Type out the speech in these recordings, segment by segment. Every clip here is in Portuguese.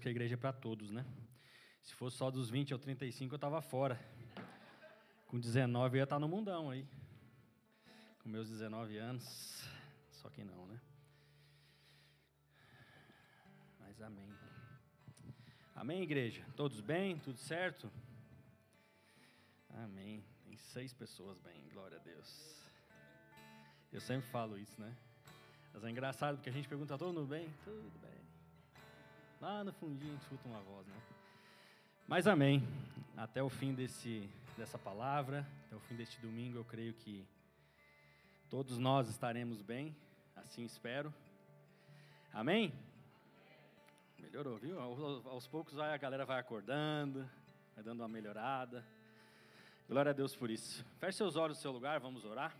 Que a igreja é para todos, né? Se fosse só dos 20 ao 35, eu estava fora. Com 19 eu ia estar no mundão aí. Com meus 19 anos. Só que não, né? Mas amém. Amém, igreja? Todos bem? Tudo certo? Amém. Tem seis pessoas bem, glória a Deus. Eu sempre falo isso, né? Mas é engraçado porque a gente pergunta, todo mundo bem? Tudo bem. Lá no fundinho a gente escuta uma voz, né? Mas amém. Até o fim desse, dessa palavra, até o fim deste domingo, eu creio que todos nós estaremos bem, assim espero. Amém? Melhorou, viu? Aos, poucos a galera vai acordando, vai dando uma melhorada. Glória a Deus por isso. Feche seus olhos no seu lugar, vamos orar.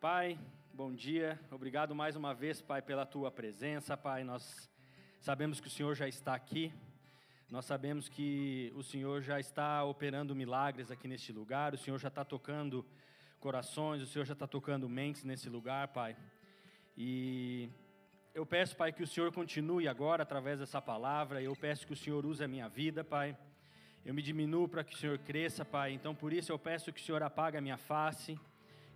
Pai, bom dia. Obrigado mais uma vez, Pai, pela tua presença, Pai. Nós sabemos que o Senhor já está aqui. Nós sabemos que o Senhor já está operando milagres aqui neste lugar. O Senhor já está tocando corações, o Senhor já está tocando mentes nesse lugar, Pai. E eu peço, Pai, que o Senhor continue agora através dessa palavra. Eu peço que o Senhor use a minha vida, Pai. Eu me diminuo para que o Senhor cresça, Pai. Então, por isso, eu peço que o Senhor apague a minha face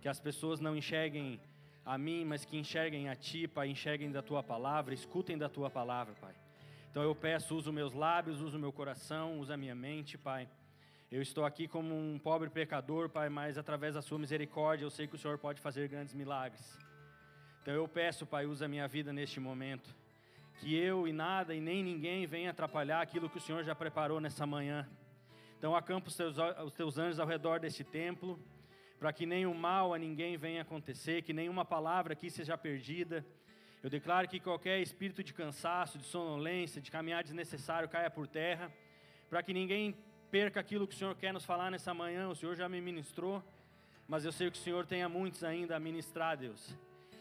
que as pessoas não enxerguem a mim, mas que enxerguem a Ti, Pai, enxerguem da Tua palavra, escutem da Tua palavra, Pai. Então eu peço, usa meus lábios, usa o meu coração, usa a minha mente, Pai. Eu estou aqui como um pobre pecador, Pai, mas através da Sua misericórdia eu sei que o Senhor pode fazer grandes milagres. Então eu peço, Pai, usa a minha vida neste momento. Que eu e nada e nem ninguém venha atrapalhar aquilo que o Senhor já preparou nessa manhã. Então acampa os teus, os teus anjos ao redor deste templo para que nenhum mal a ninguém venha acontecer, que nenhuma palavra aqui seja perdida. Eu declaro que qualquer espírito de cansaço, de sonolência, de caminhar desnecessário caia por terra, para que ninguém perca aquilo que o Senhor quer nos falar nessa manhã. O Senhor já me ministrou, mas eu sei que o Senhor tenha muitos ainda a ministrar, Deus.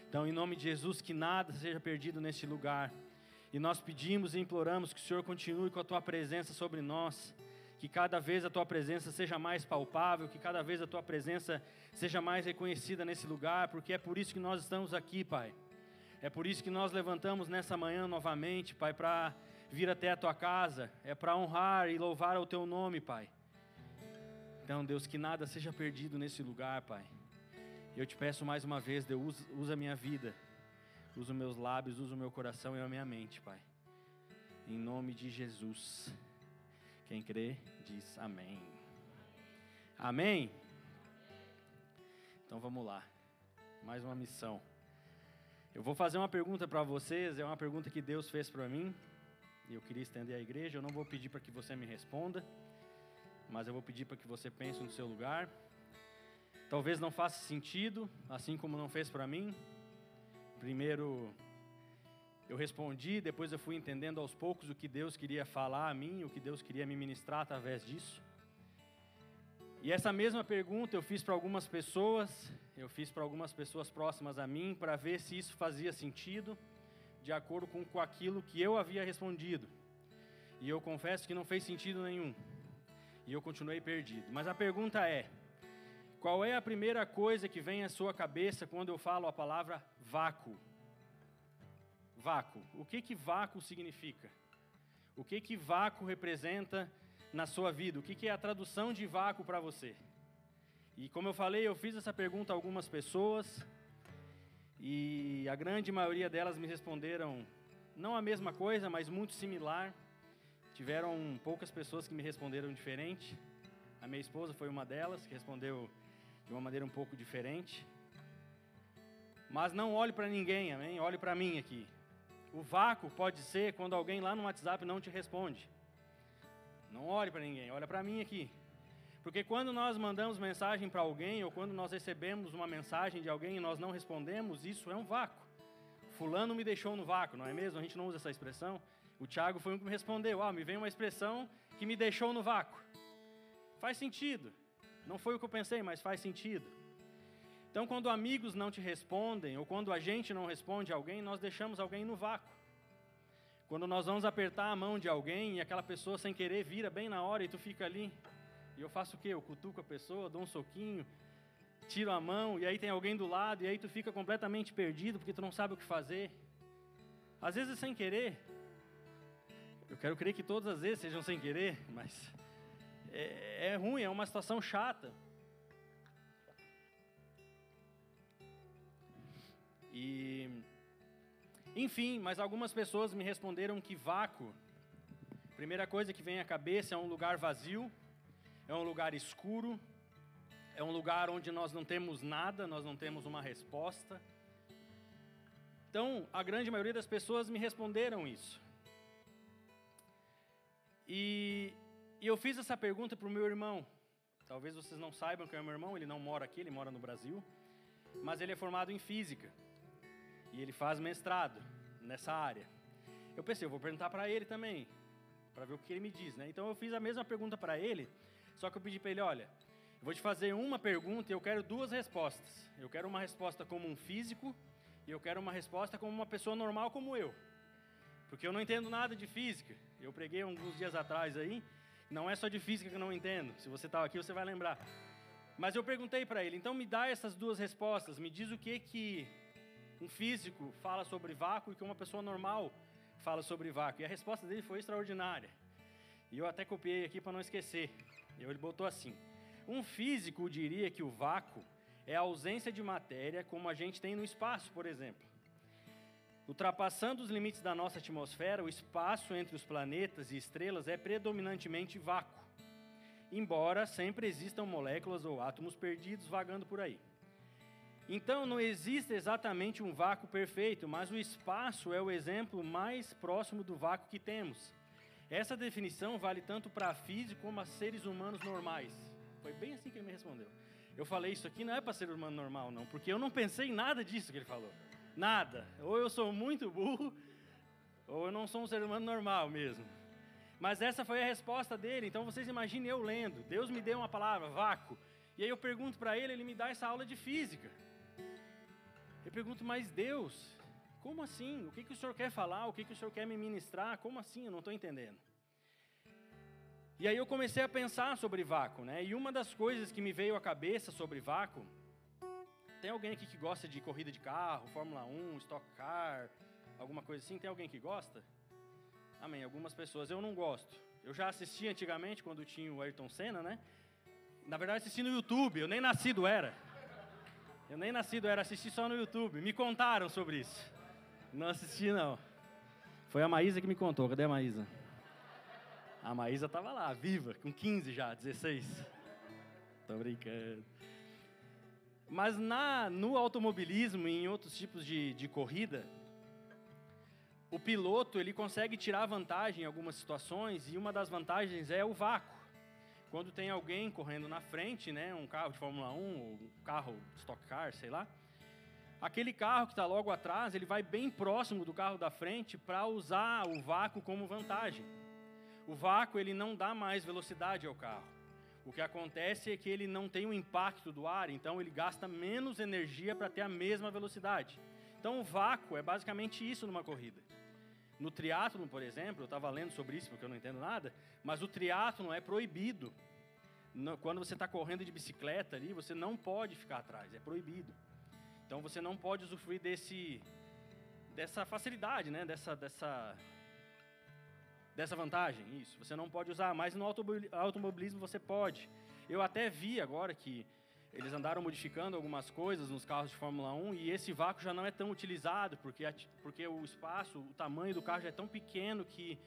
Então, em nome de Jesus, que nada seja perdido neste lugar. E nós pedimos e imploramos que o Senhor continue com a tua presença sobre nós que cada vez a tua presença seja mais palpável, que cada vez a tua presença seja mais reconhecida nesse lugar, porque é por isso que nós estamos aqui, Pai. É por isso que nós levantamos nessa manhã novamente, Pai, para vir até a tua casa, é para honrar e louvar o teu nome, Pai. Então, Deus, que nada seja perdido nesse lugar, Pai. Eu te peço mais uma vez, Deus, usa a minha vida, usa os meus lábios, usa o meu coração e a minha mente, Pai. Em nome de Jesus. Quem crê, diz amém. Amém? Então vamos lá. Mais uma missão. Eu vou fazer uma pergunta para vocês, é uma pergunta que Deus fez para mim, e eu queria estender à igreja. Eu não vou pedir para que você me responda, mas eu vou pedir para que você pense no seu lugar. Talvez não faça sentido, assim como não fez para mim. Primeiro, eu respondi, depois eu fui entendendo aos poucos o que Deus queria falar a mim, o que Deus queria me ministrar através disso. E essa mesma pergunta eu fiz para algumas pessoas, eu fiz para algumas pessoas próximas a mim, para ver se isso fazia sentido, de acordo com, aquilo que eu havia respondido. E eu confesso que não fez sentido nenhum. E eu continuei perdido. Mas a pergunta é: qual é a primeira coisa que vem à sua cabeça quando eu falo a palavra vácuo? Vácuo. O que que vácuo significa? O que que vácuo representa na sua vida? O que que é a tradução de vácuo para você? E como eu falei, eu fiz essa pergunta a algumas pessoas e a grande maioria delas me responderam não a mesma coisa, mas muito similar. Tiveram poucas pessoas que me responderam diferente. A minha esposa foi uma delas que respondeu de uma maneira um pouco diferente. Mas não olhe para ninguém, amém? Olhe para mim aqui. O vácuo pode ser quando alguém lá no WhatsApp não te responde. Não olhe para ninguém, olha para mim aqui. Porque quando nós mandamos mensagem para alguém, ou quando nós recebemos uma mensagem de alguém e nós não respondemos, isso é um vácuo. Fulano me deixou no vácuo, não é mesmo? A gente não usa essa expressão. O Tiago foi um que me respondeu: Ah, me vem uma expressão que me deixou no vácuo. Faz sentido. Não foi o que eu pensei, mas faz sentido. Então, quando amigos não te respondem, ou quando a gente não responde a alguém, nós deixamos alguém no vácuo. Quando nós vamos apertar a mão de alguém e aquela pessoa sem querer vira bem na hora e tu fica ali, e eu faço o quê? Eu cutuco a pessoa, dou um soquinho, tiro a mão e aí tem alguém do lado e aí tu fica completamente perdido porque tu não sabe o que fazer. Às vezes sem querer. Eu quero crer que todas as vezes sejam sem querer, mas é, é ruim, é uma situação chata. E, enfim, mas algumas pessoas me responderam que vácuo, primeira coisa que vem à cabeça é um lugar vazio, é um lugar escuro, é um lugar onde nós não temos nada, nós não temos uma resposta. Então, a grande maioria das pessoas me responderam isso. E, e eu fiz essa pergunta para o meu irmão. Talvez vocês não saibam que é meu irmão, ele não mora aqui, ele mora no Brasil, mas ele é formado em física. E ele faz mestrado nessa área. Eu pensei, eu vou perguntar para ele também, para ver o que ele me diz, né? Então eu fiz a mesma pergunta para ele, só que eu pedi para ele, olha, eu vou te fazer uma pergunta e eu quero duas respostas. Eu quero uma resposta como um físico e eu quero uma resposta como uma pessoa normal como eu. Porque eu não entendo nada de física. Eu preguei alguns dias atrás aí, não é só de física que eu não entendo. Se você estava aqui, você vai lembrar. Mas eu perguntei para ele, então me dá essas duas respostas, me diz o que que um físico fala sobre vácuo e que uma pessoa normal fala sobre vácuo. E a resposta dele foi extraordinária. E eu até copiei aqui para não esquecer. Ele botou assim: Um físico diria que o vácuo é a ausência de matéria, como a gente tem no espaço, por exemplo. Ultrapassando os limites da nossa atmosfera, o espaço entre os planetas e estrelas é predominantemente vácuo, embora sempre existam moléculas ou átomos perdidos vagando por aí. Então, não existe exatamente um vácuo perfeito, mas o espaço é o exemplo mais próximo do vácuo que temos. Essa definição vale tanto para físico como para seres humanos normais. Foi bem assim que ele me respondeu. Eu falei isso aqui não é para ser humano normal, não, porque eu não pensei em nada disso que ele falou. Nada. Ou eu sou muito burro, ou eu não sou um ser humano normal mesmo. Mas essa foi a resposta dele. Então vocês imaginem eu lendo. Deus me deu uma palavra, vácuo. E aí eu pergunto para ele, ele me dá essa aula de física. Eu pergunto, mas Deus, como assim? O que, que o Senhor quer falar? O que, que o Senhor quer me ministrar? Como assim? Eu não estou entendendo. E aí eu comecei a pensar sobre vácuo, né? E uma das coisas que me veio à cabeça sobre vácuo, tem alguém aqui que gosta de corrida de carro, Fórmula 1, Stock Car, alguma coisa assim? Tem alguém que gosta? Amém. Algumas pessoas. Eu não gosto. Eu já assisti antigamente quando tinha o Ayrton Senna, né? Na verdade assisti no YouTube. Eu nem nascido era. Eu nem nascido era, assisti só no YouTube. Me contaram sobre isso. Não assisti, não. Foi a Maísa que me contou. Cadê a Maísa? A Maísa estava lá, viva, com 15 já, 16. Tô brincando. Mas na, no automobilismo e em outros tipos de, de corrida, o piloto ele consegue tirar vantagem em algumas situações e uma das vantagens é o vácuo. Quando tem alguém correndo na frente, né, um carro de Fórmula 1, ou um carro Stock Car, sei lá, aquele carro que está logo atrás, ele vai bem próximo do carro da frente para usar o vácuo como vantagem. O vácuo ele não dá mais velocidade ao carro. O que acontece é que ele não tem o impacto do ar, então ele gasta menos energia para ter a mesma velocidade. Então o vácuo é basicamente isso numa corrida. No triatlo, por exemplo, eu estava lendo sobre isso porque eu não entendo nada, mas o triatlo é proibido. Quando você está correndo de bicicleta ali, você não pode ficar atrás, é proibido. Então você não pode usufruir desse, dessa facilidade, né? dessa, dessa, dessa vantagem. Isso, você não pode usar, mas no automobilismo você pode. Eu até vi agora que eles andaram modificando algumas coisas nos carros de Fórmula 1 e esse vácuo já não é tão utilizado, porque, porque o espaço, o tamanho do carro já é tão pequeno que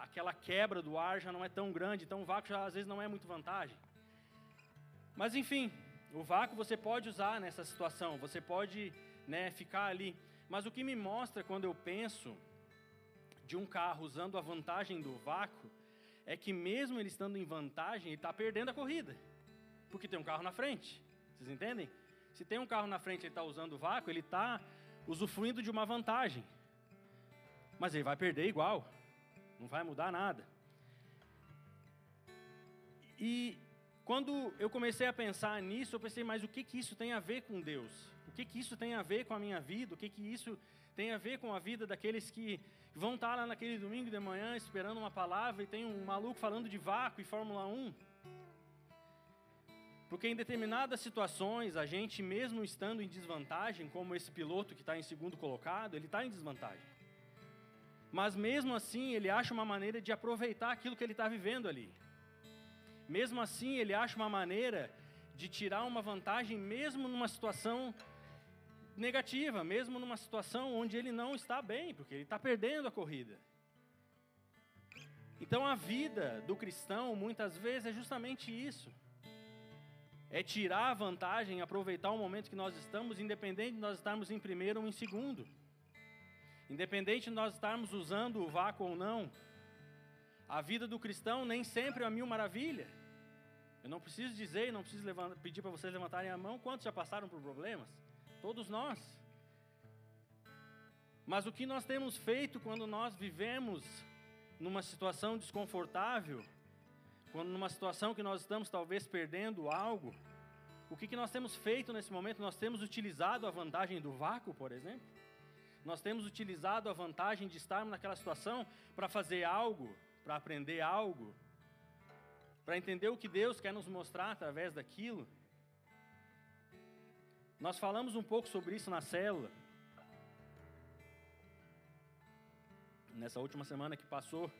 aquela quebra do ar já não é tão grande, então o vácuo já às vezes não é muito vantagem. Mas enfim, o vácuo você pode usar nessa situação, você pode né, ficar ali. Mas o que me mostra quando eu penso de um carro usando a vantagem do vácuo é que mesmo ele estando em vantagem, ele está perdendo a corrida porque tem um carro na frente. Vocês entendem? Se tem um carro na frente e ele está usando o vácuo, ele está usufruindo de uma vantagem. Mas ele vai perder igual. Não vai mudar nada. E quando eu comecei a pensar nisso, eu pensei, mas o que, que isso tem a ver com Deus? O que, que isso tem a ver com a minha vida? O que, que isso tem a ver com a vida daqueles que vão estar lá naquele domingo de manhã esperando uma palavra e tem um maluco falando de vácuo e Fórmula 1? Porque em determinadas situações, a gente, mesmo estando em desvantagem, como esse piloto que está em segundo colocado, ele está em desvantagem. Mas mesmo assim, ele acha uma maneira de aproveitar aquilo que ele está vivendo ali. Mesmo assim, ele acha uma maneira de tirar uma vantagem, mesmo numa situação negativa, mesmo numa situação onde ele não está bem, porque ele está perdendo a corrida. Então a vida do cristão muitas vezes é justamente isso. É tirar a vantagem, aproveitar o momento que nós estamos, independente de nós estarmos em primeiro ou em segundo. Independente de nós estarmos usando o vácuo ou não. A vida do cristão nem sempre é a mil maravilha. Eu não preciso dizer, não preciso levantar, pedir para vocês levantarem a mão quantos já passaram por problemas. Todos nós. Mas o que nós temos feito quando nós vivemos numa situação desconfortável, quando numa situação que nós estamos talvez perdendo algo, o que, que nós temos feito nesse momento? Nós temos utilizado a vantagem do vácuo, por exemplo? Nós temos utilizado a vantagem de estarmos naquela situação para fazer algo, para aprender algo, para entender o que Deus quer nos mostrar através daquilo? Nós falamos um pouco sobre isso na célula. Nessa última semana que passou.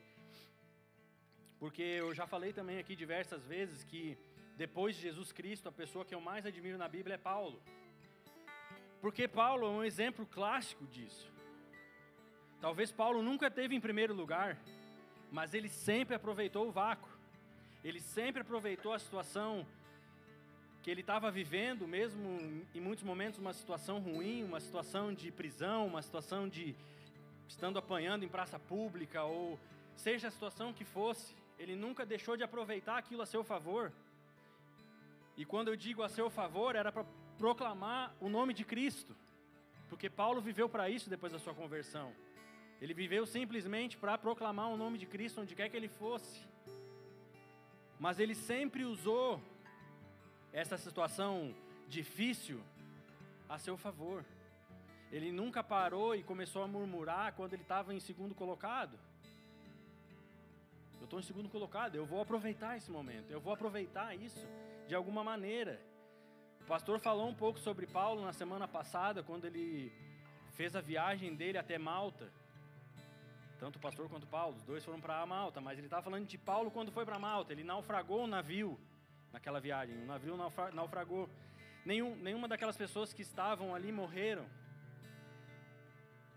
Porque eu já falei também aqui diversas vezes que depois de Jesus Cristo, a pessoa que eu mais admiro na Bíblia é Paulo. Porque Paulo é um exemplo clássico disso. Talvez Paulo nunca teve em primeiro lugar, mas ele sempre aproveitou o vácuo. Ele sempre aproveitou a situação que ele estava vivendo, mesmo em muitos momentos, uma situação ruim, uma situação de prisão, uma situação de estando apanhando em praça pública, ou seja a situação que fosse, ele nunca deixou de aproveitar aquilo a seu favor. E quando eu digo a seu favor, era para proclamar o nome de Cristo, porque Paulo viveu para isso depois da sua conversão. Ele viveu simplesmente para proclamar o nome de Cristo onde quer que ele fosse. Mas ele sempre usou essa situação difícil a seu favor. Ele nunca parou e começou a murmurar quando ele estava em segundo colocado. Eu estou em segundo colocado, eu vou aproveitar esse momento, eu vou aproveitar isso de alguma maneira. O pastor falou um pouco sobre Paulo na semana passada, quando ele fez a viagem dele até Malta. Tanto o pastor quanto Paulo, os dois foram para Malta, mas ele estava falando de Paulo quando foi para Malta. Ele naufragou o navio naquela viagem. O navio naufragou. Nenhum, nenhuma daquelas pessoas que estavam ali morreram.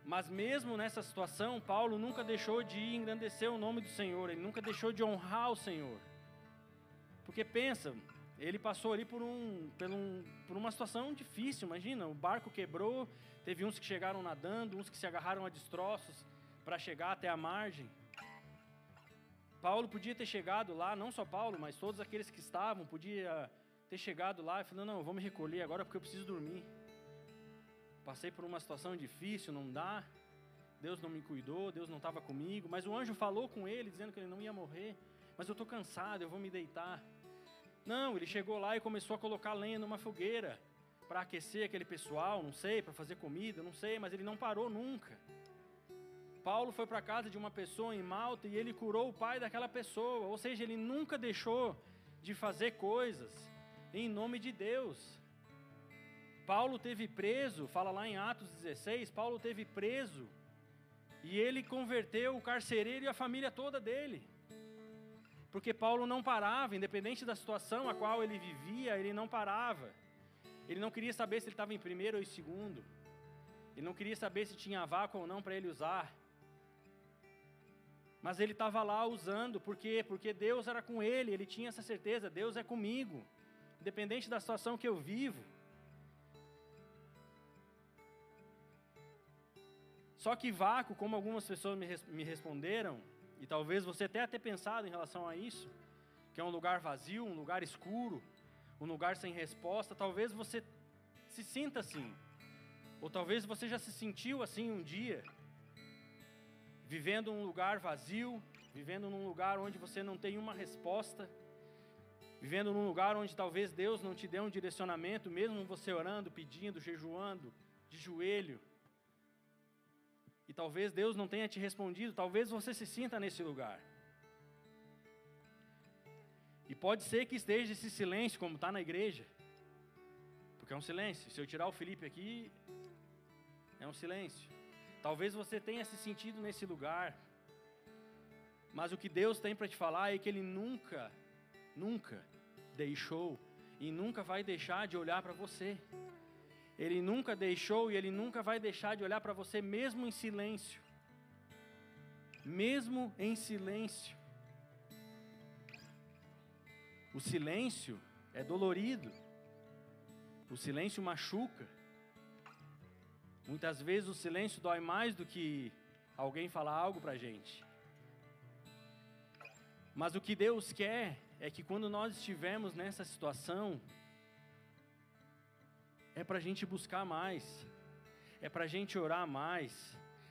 Mas mesmo nessa situação, Paulo nunca deixou de engrandecer o nome do Senhor, ele nunca deixou de honrar o Senhor. Porque pensa, ele passou ali por, um, por, um, por uma situação difícil, imagina, o barco quebrou, teve uns que chegaram nadando, uns que se agarraram a destroços para chegar até a margem. Paulo podia ter chegado lá, não só Paulo, mas todos aqueles que estavam, podia ter chegado lá e falando, não, vou me recolher agora porque eu preciso dormir. Passei por uma situação difícil, não dá. Deus não me cuidou, Deus não estava comigo, mas o anjo falou com ele dizendo que ele não ia morrer. Mas eu estou cansado, eu vou me deitar. Não, ele chegou lá e começou a colocar lenha numa fogueira para aquecer aquele pessoal, não sei, para fazer comida, não sei, mas ele não parou nunca. Paulo foi para a casa de uma pessoa em Malta e ele curou o pai daquela pessoa, ou seja, ele nunca deixou de fazer coisas em nome de Deus. Paulo teve preso, fala lá em Atos 16, Paulo teve preso e ele converteu o carcereiro e a família toda dele. Porque Paulo não parava, independente da situação a qual ele vivia, ele não parava. Ele não queria saber se ele estava em primeiro ou em segundo. Ele não queria saber se tinha vácuo ou não para ele usar. Mas ele estava lá usando, por quê? Porque Deus era com ele, ele tinha essa certeza: Deus é comigo, independente da situação que eu vivo. Só que vácuo, como algumas pessoas me, me responderam, e talvez você até tenha pensado em relação a isso, que é um lugar vazio, um lugar escuro, um lugar sem resposta, talvez você se sinta assim. Ou talvez você já se sentiu assim um dia vivendo um lugar vazio, vivendo num lugar onde você não tem uma resposta, vivendo num lugar onde talvez Deus não te dê um direcionamento, mesmo você orando, pedindo, jejuando, de joelho. E talvez Deus não tenha te respondido, talvez você se sinta nesse lugar. E pode ser que esteja esse silêncio, como está na igreja, porque é um silêncio. Se eu tirar o Felipe aqui, é um silêncio. Talvez você tenha se sentido nesse lugar. Mas o que Deus tem para te falar é que Ele nunca, nunca deixou e nunca vai deixar de olhar para você. Ele nunca deixou e Ele nunca vai deixar de olhar para você, mesmo em silêncio. Mesmo em silêncio. O silêncio é dolorido. O silêncio machuca. Muitas vezes o silêncio dói mais do que alguém falar algo para a gente. Mas o que Deus quer é que quando nós estivermos nessa situação, é para a gente buscar mais, é para a gente orar mais,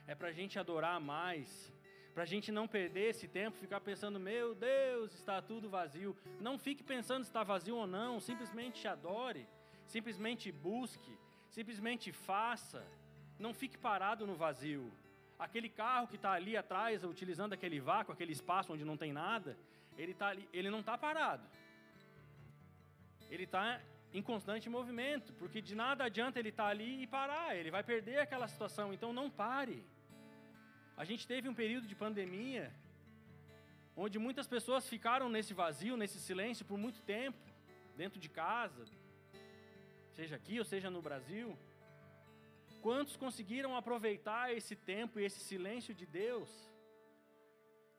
é para a gente adorar mais, para a gente não perder esse tempo, ficar pensando, meu Deus, está tudo vazio. Não fique pensando se está vazio ou não, simplesmente adore, simplesmente busque, simplesmente faça. Não fique parado no vazio. Aquele carro que está ali atrás, utilizando aquele vácuo, aquele espaço onde não tem nada, ele, tá ali, ele não está parado. Ele está em constante movimento, porque de nada adianta ele estar tá ali e parar, ele vai perder aquela situação, então não pare. A gente teve um período de pandemia, onde muitas pessoas ficaram nesse vazio, nesse silêncio por muito tempo, dentro de casa, seja aqui ou seja no Brasil. Quantos conseguiram aproveitar esse tempo e esse silêncio de Deus?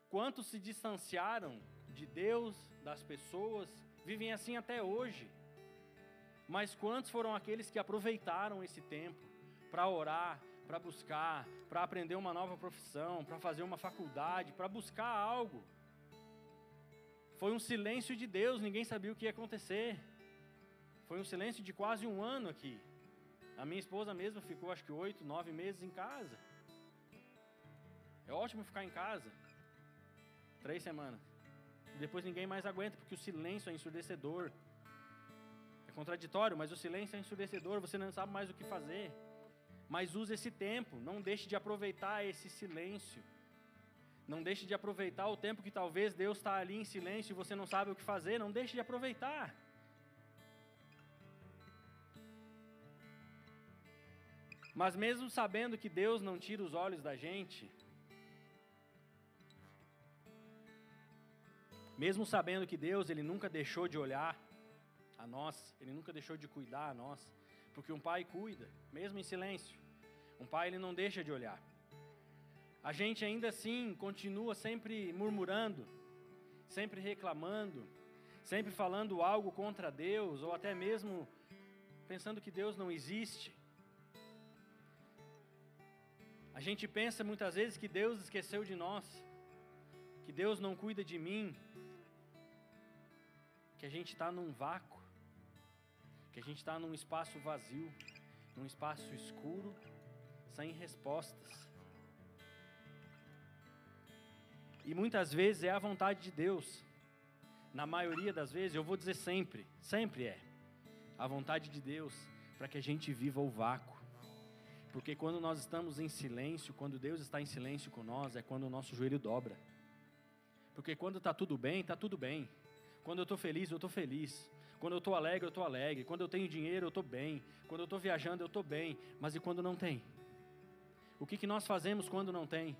Quantos se distanciaram de Deus, das pessoas, vivem assim até hoje? Mas quantos foram aqueles que aproveitaram esse tempo para orar, para buscar, para aprender uma nova profissão, para fazer uma faculdade, para buscar algo? Foi um silêncio de Deus, ninguém sabia o que ia acontecer. Foi um silêncio de quase um ano aqui. A minha esposa mesma ficou acho que oito, nove meses em casa. É ótimo ficar em casa. Três semanas. Depois ninguém mais aguenta, porque o silêncio é ensurdecedor. É contraditório, mas o silêncio é ensurdecedor, você não sabe mais o que fazer. Mas use esse tempo, não deixe de aproveitar esse silêncio. Não deixe de aproveitar o tempo que talvez Deus está ali em silêncio e você não sabe o que fazer, não deixe de aproveitar. Mas mesmo sabendo que Deus não tira os olhos da gente, mesmo sabendo que Deus ele nunca deixou de olhar a nós, ele nunca deixou de cuidar a nós, porque um pai cuida, mesmo em silêncio. Um pai ele não deixa de olhar. A gente ainda assim continua sempre murmurando, sempre reclamando, sempre falando algo contra Deus ou até mesmo pensando que Deus não existe. A gente pensa muitas vezes que Deus esqueceu de nós, que Deus não cuida de mim, que a gente está num vácuo, que a gente está num espaço vazio, num espaço escuro, sem respostas. E muitas vezes é a vontade de Deus, na maioria das vezes, eu vou dizer sempre, sempre é a vontade de Deus para que a gente viva o vácuo. Porque quando nós estamos em silêncio, quando Deus está em silêncio com nós, é quando o nosso joelho dobra. Porque quando está tudo bem, está tudo bem. Quando eu estou feliz, eu estou feliz. Quando eu estou alegre, eu estou alegre. Quando eu tenho dinheiro, eu estou bem. Quando eu estou viajando, eu estou bem. Mas e quando não tem? O que, que nós fazemos quando não tem?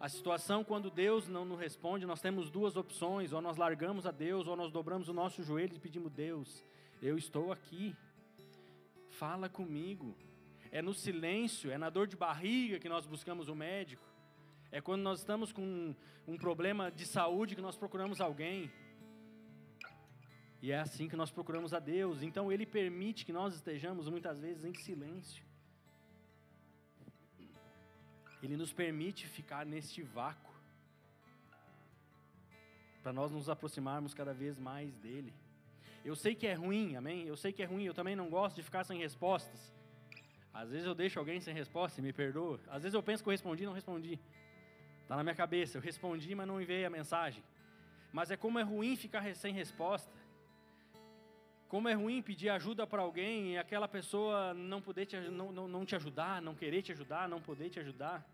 A situação, quando Deus não nos responde, nós temos duas opções: ou nós largamos a Deus, ou nós dobramos o nosso joelho e pedimos, Deus, eu estou aqui, fala comigo, é no silêncio, é na dor de barriga que nós buscamos o médico. É quando nós estamos com um, um problema de saúde que nós procuramos alguém. E é assim que nós procuramos a Deus. Então Ele permite que nós estejamos muitas vezes em silêncio. Ele nos permite ficar neste vácuo. Para nós nos aproximarmos cada vez mais dEle. Eu sei que é ruim, amém? Eu sei que é ruim, eu também não gosto de ficar sem respostas. Às vezes eu deixo alguém sem resposta e me perdoa. Às vezes eu penso que eu respondi e não respondi. Está na minha cabeça, eu respondi, mas não enviei a mensagem. Mas é como é ruim ficar sem resposta. Como é ruim pedir ajuda para alguém e aquela pessoa não poder te, não, não, não te ajudar, não querer te ajudar, não poder te ajudar.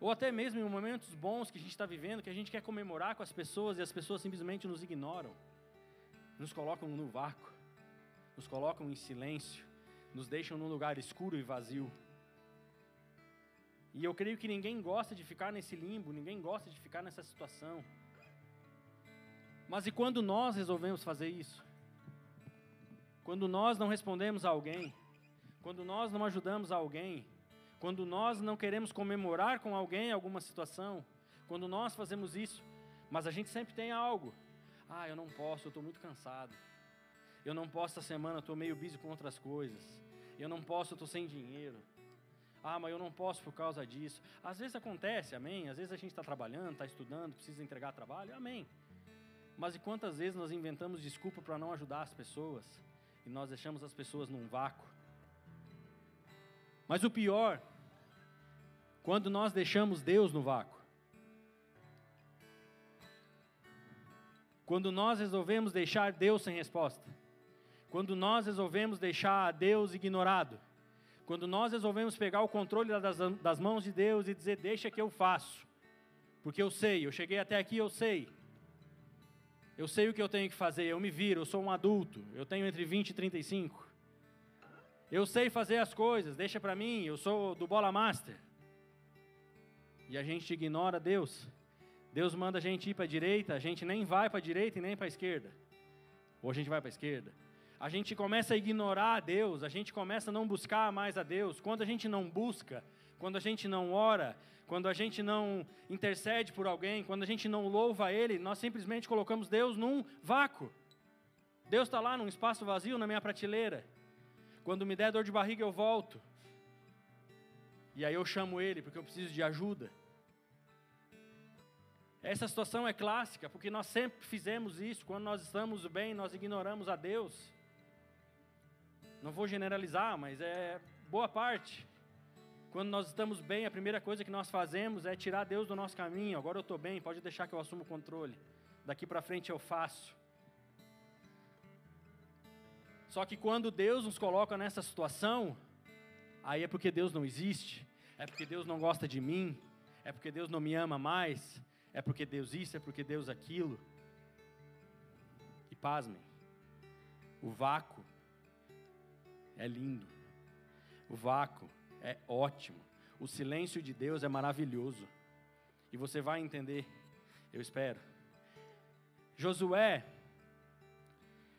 Ou até mesmo em momentos bons que a gente está vivendo, que a gente quer comemorar com as pessoas e as pessoas simplesmente nos ignoram, nos colocam no vácuo, nos colocam em silêncio nos deixam num lugar escuro e vazio. E eu creio que ninguém gosta de ficar nesse limbo, ninguém gosta de ficar nessa situação. Mas e quando nós resolvemos fazer isso? Quando nós não respondemos a alguém, quando nós não ajudamos alguém, quando nós não queremos comemorar com alguém alguma situação, quando nós fazemos isso, mas a gente sempre tem algo. Ah, eu não posso, eu estou muito cansado. Eu não posso essa semana, estou meio busy com outras coisas. Eu não posso, eu estou sem dinheiro. Ah, mas eu não posso por causa disso. Às vezes acontece, amém? Às vezes a gente está trabalhando, está estudando, precisa entregar trabalho, amém. Mas e quantas vezes nós inventamos desculpa para não ajudar as pessoas e nós deixamos as pessoas num vácuo? Mas o pior, quando nós deixamos Deus no vácuo. Quando nós resolvemos deixar Deus sem resposta. Quando nós resolvemos deixar Deus ignorado. Quando nós resolvemos pegar o controle das, das mãos de Deus e dizer: Deixa que eu faço, porque eu sei, eu cheguei até aqui, eu sei. Eu sei o que eu tenho que fazer, eu me viro, eu sou um adulto, eu tenho entre 20 e 35. Eu sei fazer as coisas, deixa para mim, eu sou do Bola Master. E a gente ignora Deus. Deus manda a gente ir para a direita, a gente nem vai para a direita e nem para a esquerda. Ou a gente vai para a esquerda a gente começa a ignorar a Deus, a gente começa a não buscar mais a Deus. Quando a gente não busca, quando a gente não ora, quando a gente não intercede por alguém, quando a gente não louva Ele, nós simplesmente colocamos Deus num vácuo. Deus está lá num espaço vazio na minha prateleira. Quando me der dor de barriga, eu volto. E aí eu chamo Ele, porque eu preciso de ajuda. Essa situação é clássica, porque nós sempre fizemos isso. Quando nós estamos bem, nós ignoramos a Deus. Não vou generalizar, mas é boa parte. Quando nós estamos bem, a primeira coisa que nós fazemos é tirar Deus do nosso caminho. Agora eu estou bem, pode deixar que eu assumo o controle. Daqui para frente eu faço. Só que quando Deus nos coloca nessa situação, aí é porque Deus não existe, é porque Deus não gosta de mim, é porque Deus não me ama mais, é porque Deus isso, é porque Deus aquilo. E pasmem, o vácuo é lindo. O vácuo é ótimo. O silêncio de Deus é maravilhoso. E você vai entender, eu espero. Josué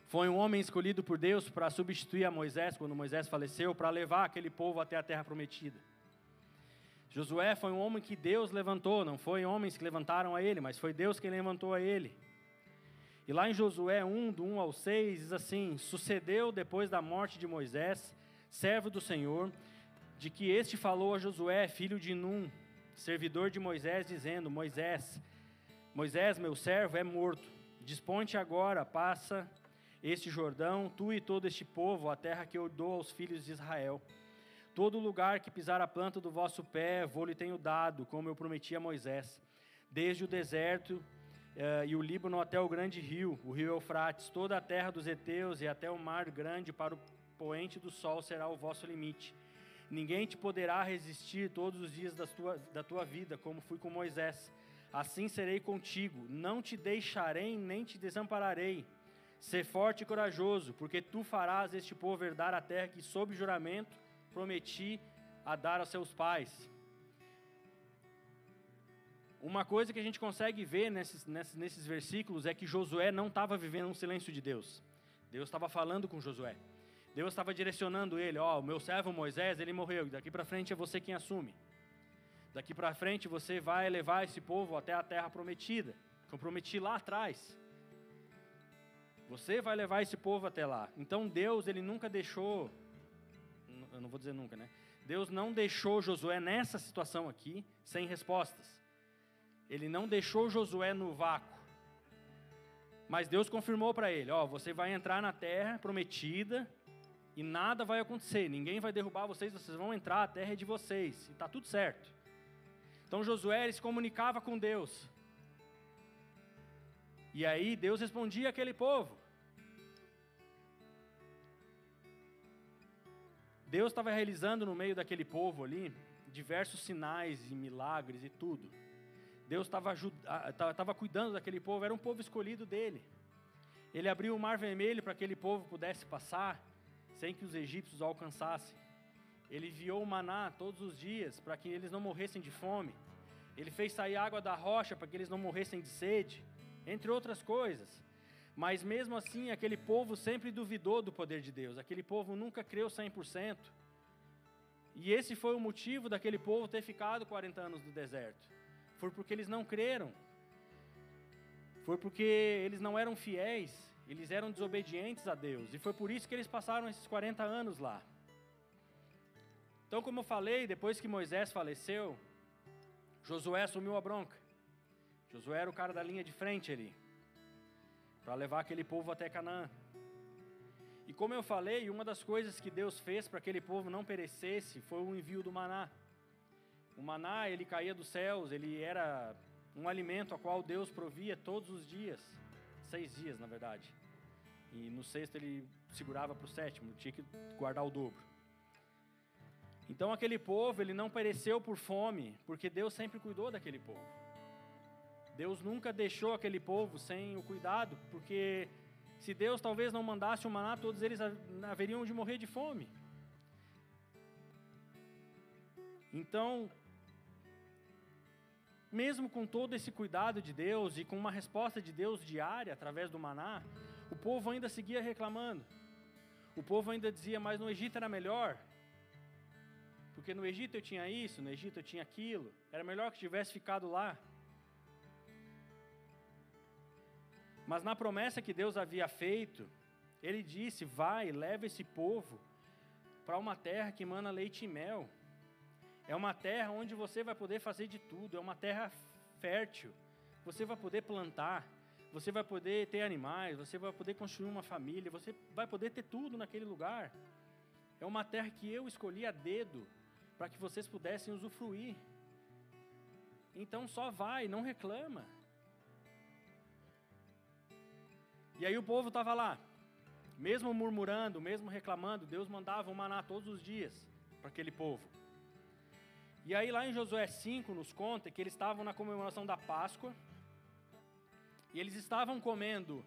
foi um homem escolhido por Deus para substituir a Moisés quando Moisés faleceu, para levar aquele povo até a terra prometida. Josué foi um homem que Deus levantou, não foi homens que levantaram a ele, mas foi Deus quem levantou a ele. E lá em Josué 1, do 1 ao 6, diz assim: Sucedeu depois da morte de Moisés, servo do Senhor, de que este falou a Josué, filho de Num, servidor de Moisés, dizendo: Moisés, Moisés, meu servo, é morto. Disponte agora, passa este Jordão, tu e todo este povo, a terra que eu dou aos filhos de Israel. Todo lugar que pisar a planta do vosso pé, vou lhe tenho dado, como eu prometi a Moisés. Desde o deserto uh, e o Líbano até o grande rio, o rio Eufrates, toda a terra dos heteus e até o mar grande para o poente do sol será o vosso limite. Ninguém te poderá resistir todos os dias da tua, da tua vida, como fui com Moisés. Assim serei contigo, não te deixarei nem te desampararei. Ser forte e corajoso, porque tu farás este povo herdar a terra que, sob juramento, prometi a dar aos seus pais. Uma coisa que a gente consegue ver nesses, nesses, nesses versículos é que Josué não estava vivendo um silêncio de Deus. Deus estava falando com Josué. Deus estava direcionando ele, ó, oh, o meu servo Moisés, ele morreu, daqui para frente é você quem assume. Daqui para frente você vai levar esse povo até a terra prometida, que eu prometi lá atrás. Você vai levar esse povo até lá. Então Deus, ele nunca deixou, eu não vou dizer nunca, né? Deus não deixou Josué nessa situação aqui sem respostas. Ele não deixou Josué no vácuo. Mas Deus confirmou para ele: Ó, você vai entrar na terra prometida e nada vai acontecer. Ninguém vai derrubar vocês, vocês vão entrar, a terra é de vocês. E está tudo certo. Então Josué se comunicava com Deus. E aí Deus respondia àquele povo. Deus estava realizando no meio daquele povo ali diversos sinais e milagres e tudo. Deus estava cuidando daquele povo, era um povo escolhido dele. Ele abriu o mar vermelho para que aquele povo pudesse passar sem que os egípcios o alcançassem. Ele enviou o maná todos os dias para que eles não morressem de fome. Ele fez sair água da rocha para que eles não morressem de sede, entre outras coisas. Mas mesmo assim, aquele povo sempre duvidou do poder de Deus. Aquele povo nunca creu 100%. E esse foi o motivo daquele povo ter ficado 40 anos no deserto. Foi porque eles não creram. Foi porque eles não eram fiéis, eles eram desobedientes a Deus. E foi por isso que eles passaram esses 40 anos lá. Então, como eu falei, depois que Moisés faleceu, Josué assumiu a bronca. Josué era o cara da linha de frente ali, para levar aquele povo até Canaã. E como eu falei, uma das coisas que Deus fez para aquele povo não perecesse foi o envio do maná. O maná, ele caía dos céus, ele era um alimento a qual Deus provia todos os dias, seis dias na verdade. E no sexto ele segurava para o sétimo, tinha que guardar o dobro. Então aquele povo, ele não pereceu por fome, porque Deus sempre cuidou daquele povo. Deus nunca deixou aquele povo sem o cuidado, porque se Deus talvez não mandasse o maná, todos eles haveriam de morrer de fome. Então, mesmo com todo esse cuidado de Deus e com uma resposta de Deus diária através do maná, o povo ainda seguia reclamando. O povo ainda dizia, mas no Egito era melhor. Porque no Egito eu tinha isso, no Egito eu tinha aquilo. Era melhor que tivesse ficado lá. Mas na promessa que Deus havia feito, ele disse: Vai, leva esse povo para uma terra que emana leite e mel. É uma terra onde você vai poder fazer de tudo, é uma terra fértil. Você vai poder plantar, você vai poder ter animais, você vai poder construir uma família, você vai poder ter tudo naquele lugar. É uma terra que eu escolhi a dedo para que vocês pudessem usufruir. Então só vai, não reclama. E aí o povo estava lá, mesmo murmurando, mesmo reclamando, Deus mandava o maná todos os dias para aquele povo. E aí lá em Josué 5 nos conta que eles estavam na comemoração da Páscoa, e eles estavam comendo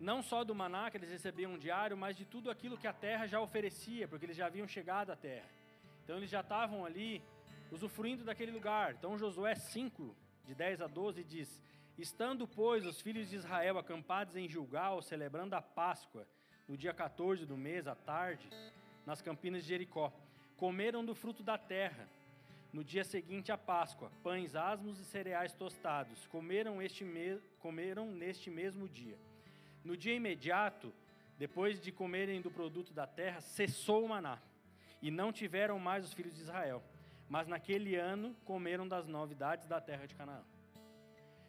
não só do maná que eles recebiam diário, mas de tudo aquilo que a terra já oferecia, porque eles já haviam chegado à terra. Então eles já estavam ali usufruindo daquele lugar. Então Josué 5, de 10 a 12, diz: Estando, pois, os filhos de Israel acampados em Gilgal, celebrando a Páscoa, no dia 14 do mês, à tarde, nas campinas de Jericó, comeram do fruto da terra. No dia seguinte à Páscoa, pães asmos e cereais tostados, comeram, este me... comeram neste mesmo dia. No dia imediato, depois de comerem do produto da terra, cessou o maná e não tiveram mais os filhos de Israel. Mas naquele ano comeram das novidades da terra de Canaã.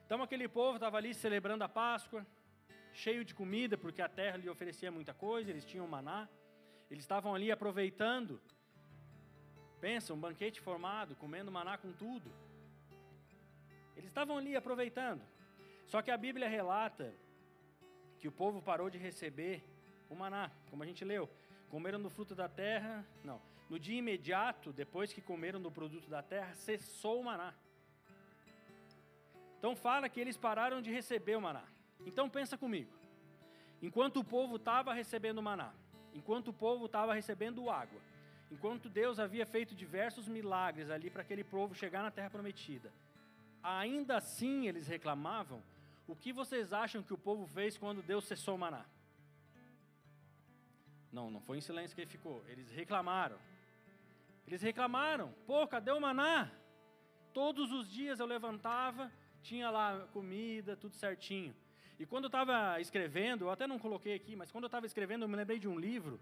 Então aquele povo estava ali celebrando a Páscoa, cheio de comida, porque a terra lhe oferecia muita coisa, eles tinham maná. Eles estavam ali aproveitando. Pensa, um banquete formado, comendo maná com tudo. Eles estavam ali aproveitando. Só que a Bíblia relata que o povo parou de receber o maná, como a gente leu. Comeram do fruto da terra, não. No dia imediato, depois que comeram do produto da terra, cessou o maná. Então fala que eles pararam de receber o maná. Então pensa comigo. Enquanto o povo estava recebendo o maná, enquanto o povo estava recebendo água, enquanto Deus havia feito diversos milagres ali para aquele povo chegar na terra prometida, ainda assim eles reclamavam. O que vocês acham que o povo fez quando Deus cessou o maná? Não, não foi em silêncio que ele ficou. Eles reclamaram. Eles reclamaram. Pô, cadê o maná? Todos os dias eu levantava, tinha lá comida, tudo certinho. E quando eu estava escrevendo, eu até não coloquei aqui, mas quando eu estava escrevendo, eu me lembrei de um livro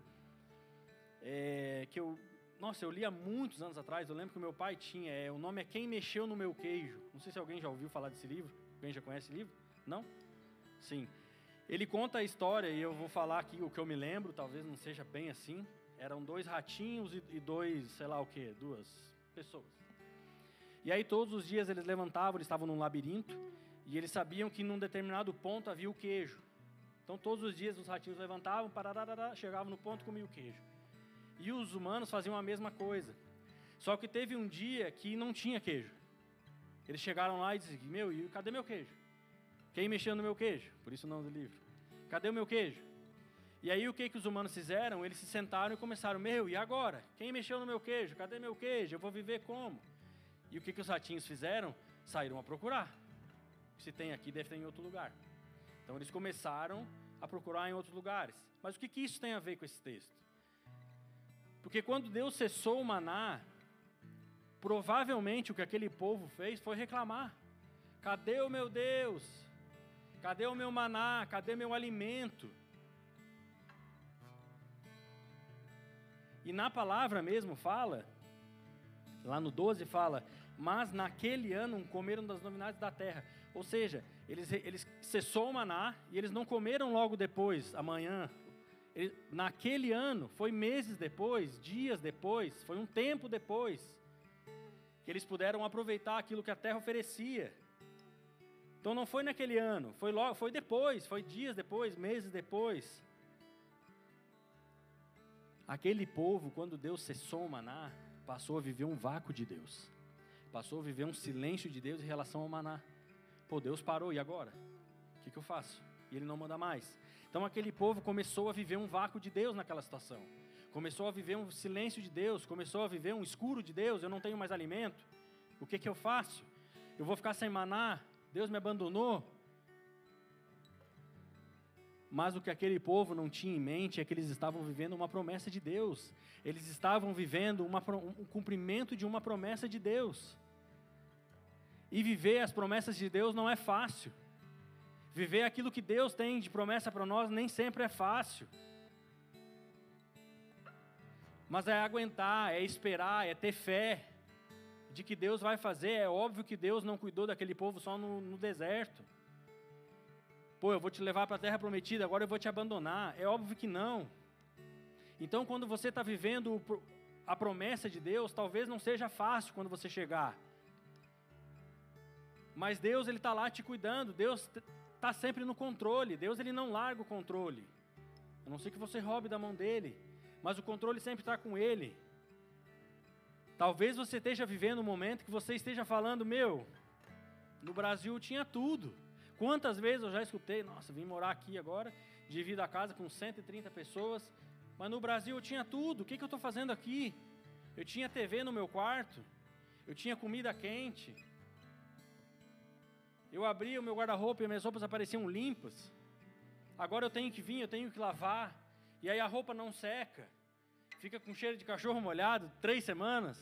é, que eu, nossa, eu li há muitos anos atrás. Eu lembro que meu pai tinha. É, o nome é Quem Mexeu no Meu Queijo. Não sei se alguém já ouviu falar desse livro. Alguém já conhece esse livro? Não? Sim. Ele conta a história, e eu vou falar aqui o que eu me lembro, talvez não seja bem assim. Eram dois ratinhos e, dois, sei lá o que, duas pessoas. E aí todos os dias eles levantavam, eles estavam num labirinto, e eles sabiam que num determinado ponto havia o queijo. Então todos os dias os ratinhos levantavam, chegavam no ponto e comiam o queijo. E os humanos faziam a mesma coisa. Só que teve um dia que não tinha queijo. Eles chegaram lá e disseram: Meu, e cadê meu queijo? Quem mexeu no meu queijo? Por isso o nome do livro. Cadê o meu queijo? E aí o que, que os humanos fizeram? Eles se sentaram e começaram, meu, e agora? Quem mexeu no meu queijo? Cadê meu queijo? Eu vou viver como? E o que, que os ratinhos fizeram? Saíram a procurar. Se tem aqui, deve ter em outro lugar. Então eles começaram a procurar em outros lugares. Mas o que, que isso tem a ver com esse texto? Porque quando Deus cessou o maná, provavelmente o que aquele povo fez foi reclamar: cadê o meu Deus? Cadê o meu maná? Cadê meu alimento? E na palavra mesmo fala, lá no 12 fala, mas naquele ano comeram das novidades da terra. Ou seja, eles, eles cessou o maná e eles não comeram logo depois, amanhã. Ele, naquele ano, foi meses depois, dias depois, foi um tempo depois, que eles puderam aproveitar aquilo que a terra oferecia. Então não foi naquele ano, foi logo, foi depois, foi dias depois, meses depois. Aquele povo, quando Deus cessou o maná, passou a viver um vácuo de Deus. Passou a viver um silêncio de Deus em relação ao maná. Pô, Deus parou, e agora? O que, que eu faço? E ele não manda mais. Então aquele povo começou a viver um vácuo de Deus naquela situação. Começou a viver um silêncio de Deus, começou a viver um escuro de Deus, eu não tenho mais alimento. O que, que eu faço? Eu vou ficar sem maná? Deus me abandonou? Mas o que aquele povo não tinha em mente é que eles estavam vivendo uma promessa de Deus. Eles estavam vivendo uma, um cumprimento de uma promessa de Deus. E viver as promessas de Deus não é fácil. Viver aquilo que Deus tem de promessa para nós nem sempre é fácil. Mas é aguentar, é esperar, é ter fé de que Deus vai fazer. É óbvio que Deus não cuidou daquele povo só no, no deserto. Pô, eu vou te levar para a terra prometida, agora eu vou te abandonar. É óbvio que não. Então, quando você está vivendo a promessa de Deus, talvez não seja fácil quando você chegar. Mas Deus ele está lá te cuidando. Deus está sempre no controle. Deus ele não larga o controle. A não ser que você roube da mão dele, mas o controle sempre está com ele. Talvez você esteja vivendo um momento que você esteja falando, meu, no Brasil tinha tudo. Quantas vezes eu já escutei, nossa, vim morar aqui agora, divido a casa com 130 pessoas, mas no Brasil eu tinha tudo. O que, que eu estou fazendo aqui? Eu tinha TV no meu quarto, eu tinha comida quente, eu abria o meu guarda-roupa e minhas roupas apareciam limpas. Agora eu tenho que vir, eu tenho que lavar. E aí a roupa não seca. Fica com cheiro de cachorro molhado três semanas.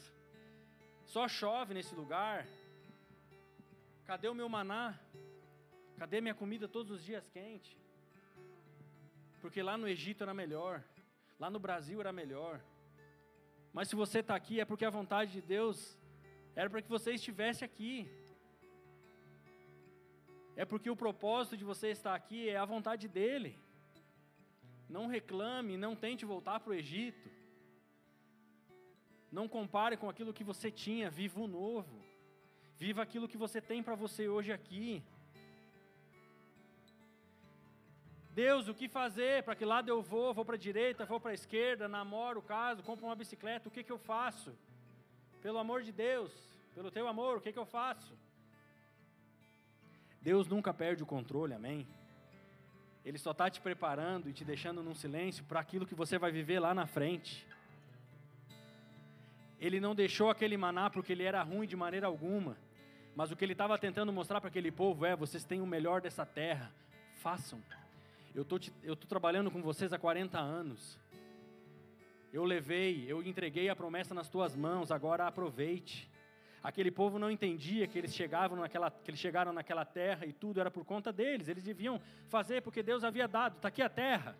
Só chove nesse lugar. Cadê o meu maná? Cadê minha comida todos os dias quente? Porque lá no Egito era melhor. Lá no Brasil era melhor. Mas se você está aqui é porque a vontade de Deus era para que você estivesse aqui é porque o propósito de você estar aqui é a vontade dele. Não reclame, não tente voltar para o Egito. Não compare com aquilo que você tinha, viva o novo. Viva aquilo que você tem para você hoje aqui. Deus, o que fazer? Para que lado eu vou? Vou para a direita, vou para a esquerda, namoro, caso, compro uma bicicleta, o que, que eu faço? Pelo amor de Deus, pelo teu amor, o que, que eu faço? Deus nunca perde o controle, amém? Ele só está te preparando e te deixando num silêncio para aquilo que você vai viver lá na frente. Ele não deixou aquele maná porque ele era ruim de maneira alguma. Mas o que ele estava tentando mostrar para aquele povo é: vocês têm o melhor dessa terra, façam. Eu tô estou trabalhando com vocês há 40 anos. Eu levei, eu entreguei a promessa nas tuas mãos, agora aproveite. Aquele povo não entendia que eles chegavam naquela, que eles chegaram naquela terra e tudo era por conta deles. Eles deviam fazer porque Deus havia dado. Está aqui a terra.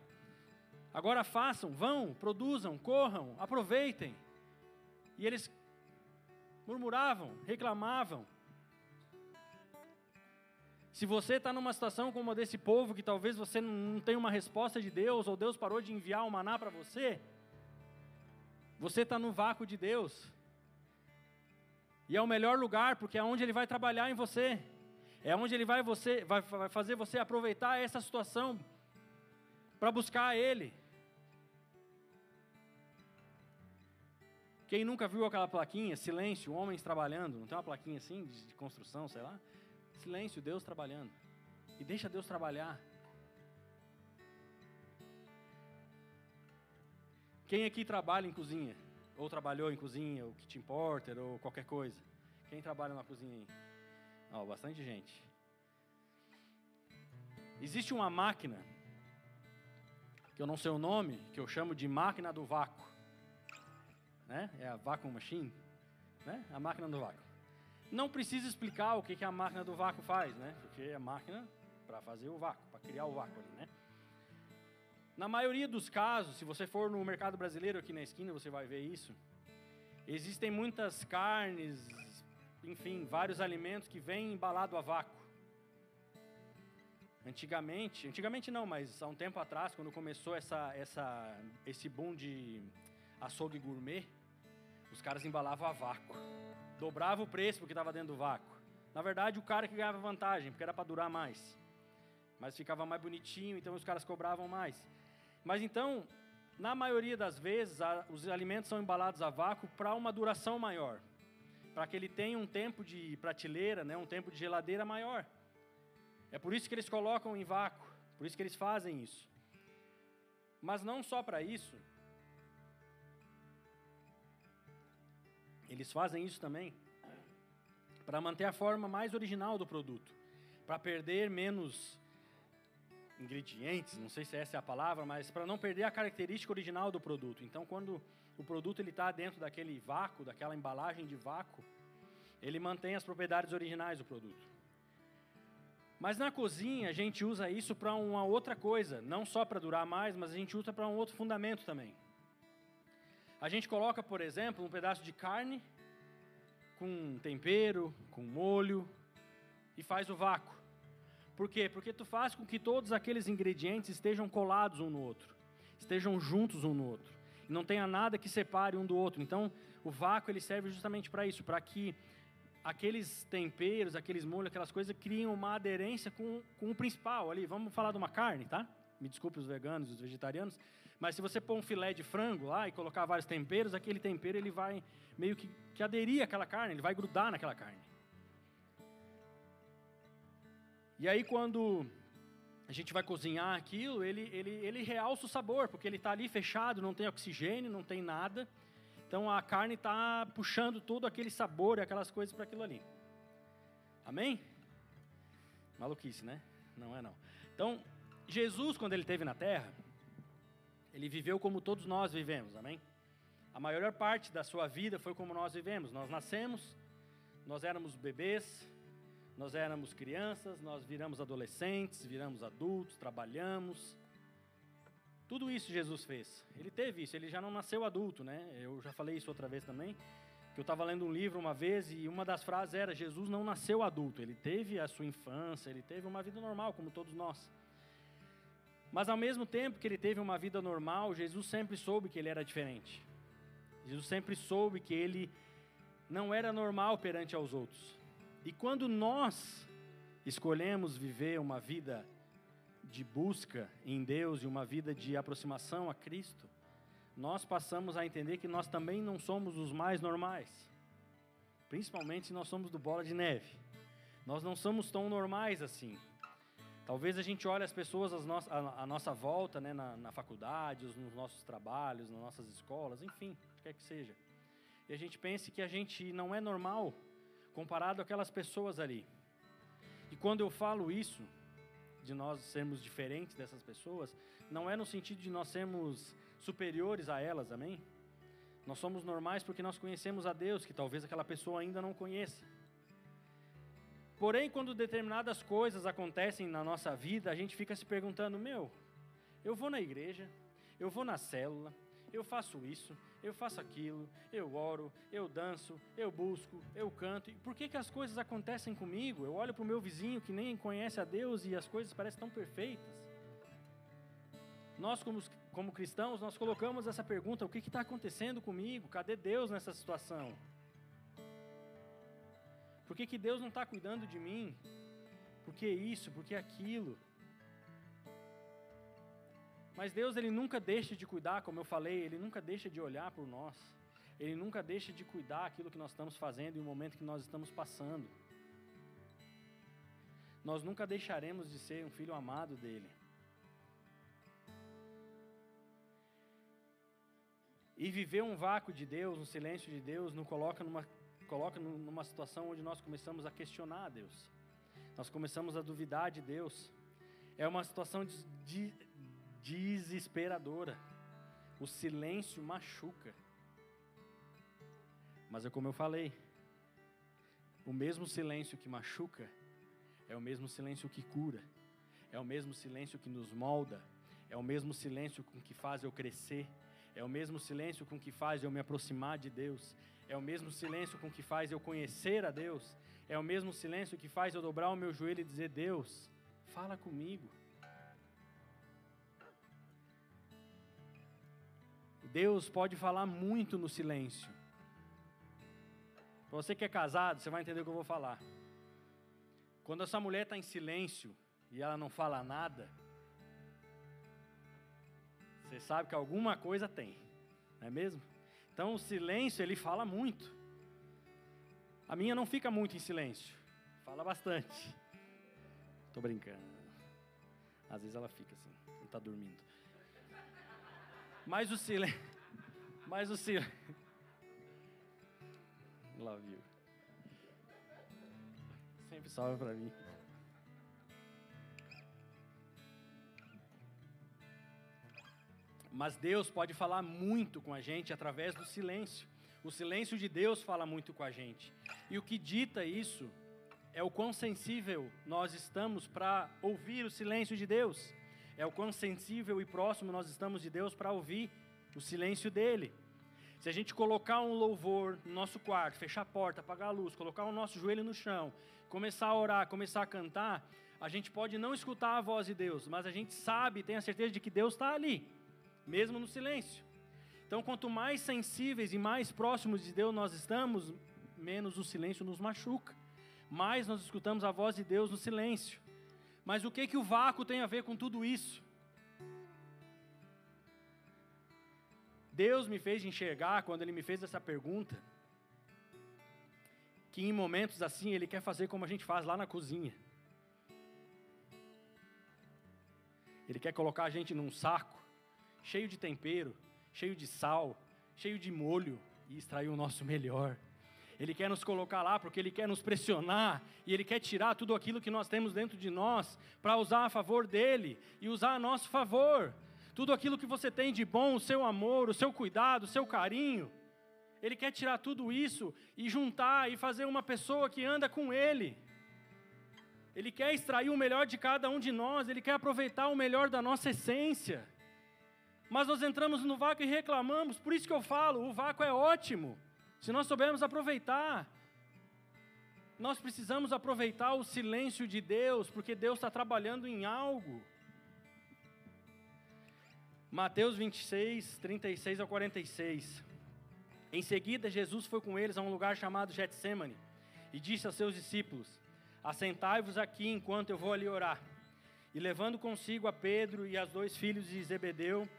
Agora façam, vão, produzam, corram, aproveitem. E eles murmuravam, reclamavam. Se você está numa situação como a desse povo, que talvez você não tenha uma resposta de Deus, ou Deus parou de enviar o maná para você, você está no vácuo de Deus. E é o melhor lugar porque é onde ele vai trabalhar em você. É onde ele vai, você, vai, fazer você aproveitar essa situação para buscar ele. Quem nunca viu aquela plaquinha, silêncio, homens trabalhando, não tem uma plaquinha assim de construção, sei lá? Silêncio, Deus trabalhando. E deixa Deus trabalhar. Quem aqui trabalha em cozinha? Ou trabalhou em cozinha, ou kitchen porter, ou qualquer coisa? Quem trabalha na cozinha aí? Ó, bastante gente. Existe uma máquina, que eu não sei o nome, que eu chamo de máquina do vácuo. Né? É a vacuum machine, né? A máquina do vácuo. Não precisa explicar o que, que a máquina do vácuo faz, né? Porque é a máquina para fazer o vácuo, para criar o vácuo ali, né? Na maioria dos casos, se você for no mercado brasileiro aqui na esquina, você vai ver isso. Existem muitas carnes, enfim, vários alimentos que vêm embalado a vácuo. Antigamente, antigamente não, mas há um tempo atrás, quando começou essa, essa, esse boom de açougue gourmet, os caras embalavam a vácuo. Dobrava o preço porque estava dentro do vácuo. Na verdade, o cara que ganhava vantagem, porque era para durar mais. Mas ficava mais bonitinho, então os caras cobravam mais. Mas então, na maioria das vezes, os alimentos são embalados a vácuo para uma duração maior. Para que ele tenha um tempo de prateleira, né, um tempo de geladeira maior. É por isso que eles colocam em vácuo, por isso que eles fazem isso. Mas não só para isso, Eles fazem isso também para manter a forma mais original do produto, para perder menos ingredientes, não sei se essa é a palavra, mas para não perder a característica original do produto. Então, quando o produto ele está dentro daquele vácuo, daquela embalagem de vácuo, ele mantém as propriedades originais do produto. Mas na cozinha a gente usa isso para uma outra coisa, não só para durar mais, mas a gente usa para um outro fundamento também. A gente coloca, por exemplo, um pedaço de carne com tempero, com molho e faz o vácuo. Por quê? Porque tu faz com que todos aqueles ingredientes estejam colados um no outro, estejam juntos um no outro, e não tenha nada que separe um do outro. Então, o vácuo ele serve justamente para isso, para que aqueles temperos, aqueles molhos, aquelas coisas criem uma aderência com, com o principal ali. Vamos falar de uma carne, tá? Me desculpe os veganos os vegetarianos, mas se você pôr um filé de frango lá e colocar vários temperos, aquele tempero ele vai meio que, que aderir àquela carne, ele vai grudar naquela carne. E aí quando a gente vai cozinhar aquilo, ele, ele, ele realça o sabor, porque ele está ali fechado, não tem oxigênio, não tem nada. Então a carne está puxando todo aquele sabor e aquelas coisas para aquilo ali. Amém? Maluquice, né? Não é não. Então, Jesus, quando ele esteve na terra, ele viveu como todos nós vivemos, amém? A maior parte da sua vida foi como nós vivemos. Nós nascemos, nós éramos bebês, nós éramos crianças, nós viramos adolescentes, viramos adultos, trabalhamos. Tudo isso Jesus fez. Ele teve isso, ele já não nasceu adulto, né? Eu já falei isso outra vez também. Que eu estava lendo um livro uma vez e uma das frases era: Jesus não nasceu adulto, ele teve a sua infância, ele teve uma vida normal, como todos nós. Mas ao mesmo tempo que ele teve uma vida normal, Jesus sempre soube que ele era diferente. Jesus sempre soube que ele não era normal perante aos outros. E quando nós escolhemos viver uma vida de busca em Deus e uma vida de aproximação a Cristo, nós passamos a entender que nós também não somos os mais normais. Principalmente se nós somos do bola de neve. Nós não somos tão normais assim. Talvez a gente olhe as pessoas à nossa volta, né, na, na faculdade, nos nossos trabalhos, nas nossas escolas, enfim, quer que seja. E a gente pense que a gente não é normal comparado àquelas pessoas ali. E quando eu falo isso, de nós sermos diferentes dessas pessoas, não é no sentido de nós sermos superiores a elas, amém? Nós somos normais porque nós conhecemos a Deus, que talvez aquela pessoa ainda não conheça. Porém, quando determinadas coisas acontecem na nossa vida, a gente fica se perguntando: meu, eu vou na igreja, eu vou na célula, eu faço isso, eu faço aquilo, eu oro, eu danço, eu busco, eu canto. E por que, que as coisas acontecem comigo? Eu olho para o meu vizinho que nem conhece a Deus e as coisas parecem tão perfeitas. Nós, como, como cristãos, nós colocamos essa pergunta: o que está acontecendo comigo? Cadê Deus nessa situação? Por que, que Deus não está cuidando de mim? Por que isso? Por que aquilo? Mas Deus ele nunca deixa de cuidar, como eu falei, ele nunca deixa de olhar por nós. Ele nunca deixa de cuidar aquilo que nós estamos fazendo e o momento que nós estamos passando. Nós nunca deixaremos de ser um filho amado dele. E viver um vácuo de Deus, um silêncio de Deus, nos coloca numa, coloca numa situação onde nós começamos a questionar a Deus. Nós começamos a duvidar de Deus. É uma situação de, de, desesperadora. O silêncio machuca. Mas é como eu falei, o mesmo silêncio que machuca é o mesmo silêncio que cura, é o mesmo silêncio que nos molda, é o mesmo silêncio com que faz eu crescer, é o mesmo silêncio com que faz eu me aproximar de Deus, é o mesmo silêncio com que faz eu conhecer a Deus, é o mesmo silêncio que faz eu dobrar o meu joelho e dizer: Deus, fala comigo. Deus pode falar muito no silêncio. Para você que é casado, você vai entender o que eu vou falar. Quando essa mulher está em silêncio e ela não fala nada, você sabe que alguma coisa tem, não é mesmo? Então o silêncio ele fala muito. A minha não fica muito em silêncio, fala bastante. Estou brincando. Às vezes ela fica assim, não está dormindo. Mas o silêncio, mas o silêncio, Love you. Sempre salve para mim. Mas Deus pode falar muito com a gente através do silêncio. O silêncio de Deus fala muito com a gente. E o que dita isso é o quão sensível nós estamos para ouvir o silêncio de Deus. É o quão sensível e próximo nós estamos de Deus para ouvir o silêncio dele. Se a gente colocar um louvor no nosso quarto, fechar a porta, apagar a luz, colocar o nosso joelho no chão, começar a orar, começar a cantar, a gente pode não escutar a voz de Deus, mas a gente sabe, tem a certeza de que Deus está ali, mesmo no silêncio. Então, quanto mais sensíveis e mais próximos de Deus nós estamos, menos o silêncio nos machuca. Mais nós escutamos a voz de Deus no silêncio. Mas o que que o vácuo tem a ver com tudo isso? Deus me fez enxergar, quando Ele me fez essa pergunta, que em momentos assim Ele quer fazer como a gente faz lá na cozinha. Ele quer colocar a gente num saco, cheio de tempero, cheio de sal, cheio de molho, e extrair o nosso melhor. Ele quer nos colocar lá porque Ele quer nos pressionar e Ele quer tirar tudo aquilo que nós temos dentro de nós para usar a favor dele e usar a nosso favor tudo aquilo que você tem de bom, o seu amor, o seu cuidado, o seu carinho. Ele quer tirar tudo isso e juntar e fazer uma pessoa que anda com Ele. Ele quer extrair o melhor de cada um de nós, Ele quer aproveitar o melhor da nossa essência. Mas nós entramos no vácuo e reclamamos, por isso que eu falo: o vácuo é ótimo, se nós soubermos aproveitar. Nós precisamos aproveitar o silêncio de Deus, porque Deus está trabalhando em algo. Mateus 26, 36 ao 46. Em seguida, Jesus foi com eles a um lugar chamado Getsemane e disse aos seus discípulos: Assentai-vos aqui enquanto eu vou ali orar. E levando consigo a Pedro e as dois filhos de Zebedeu,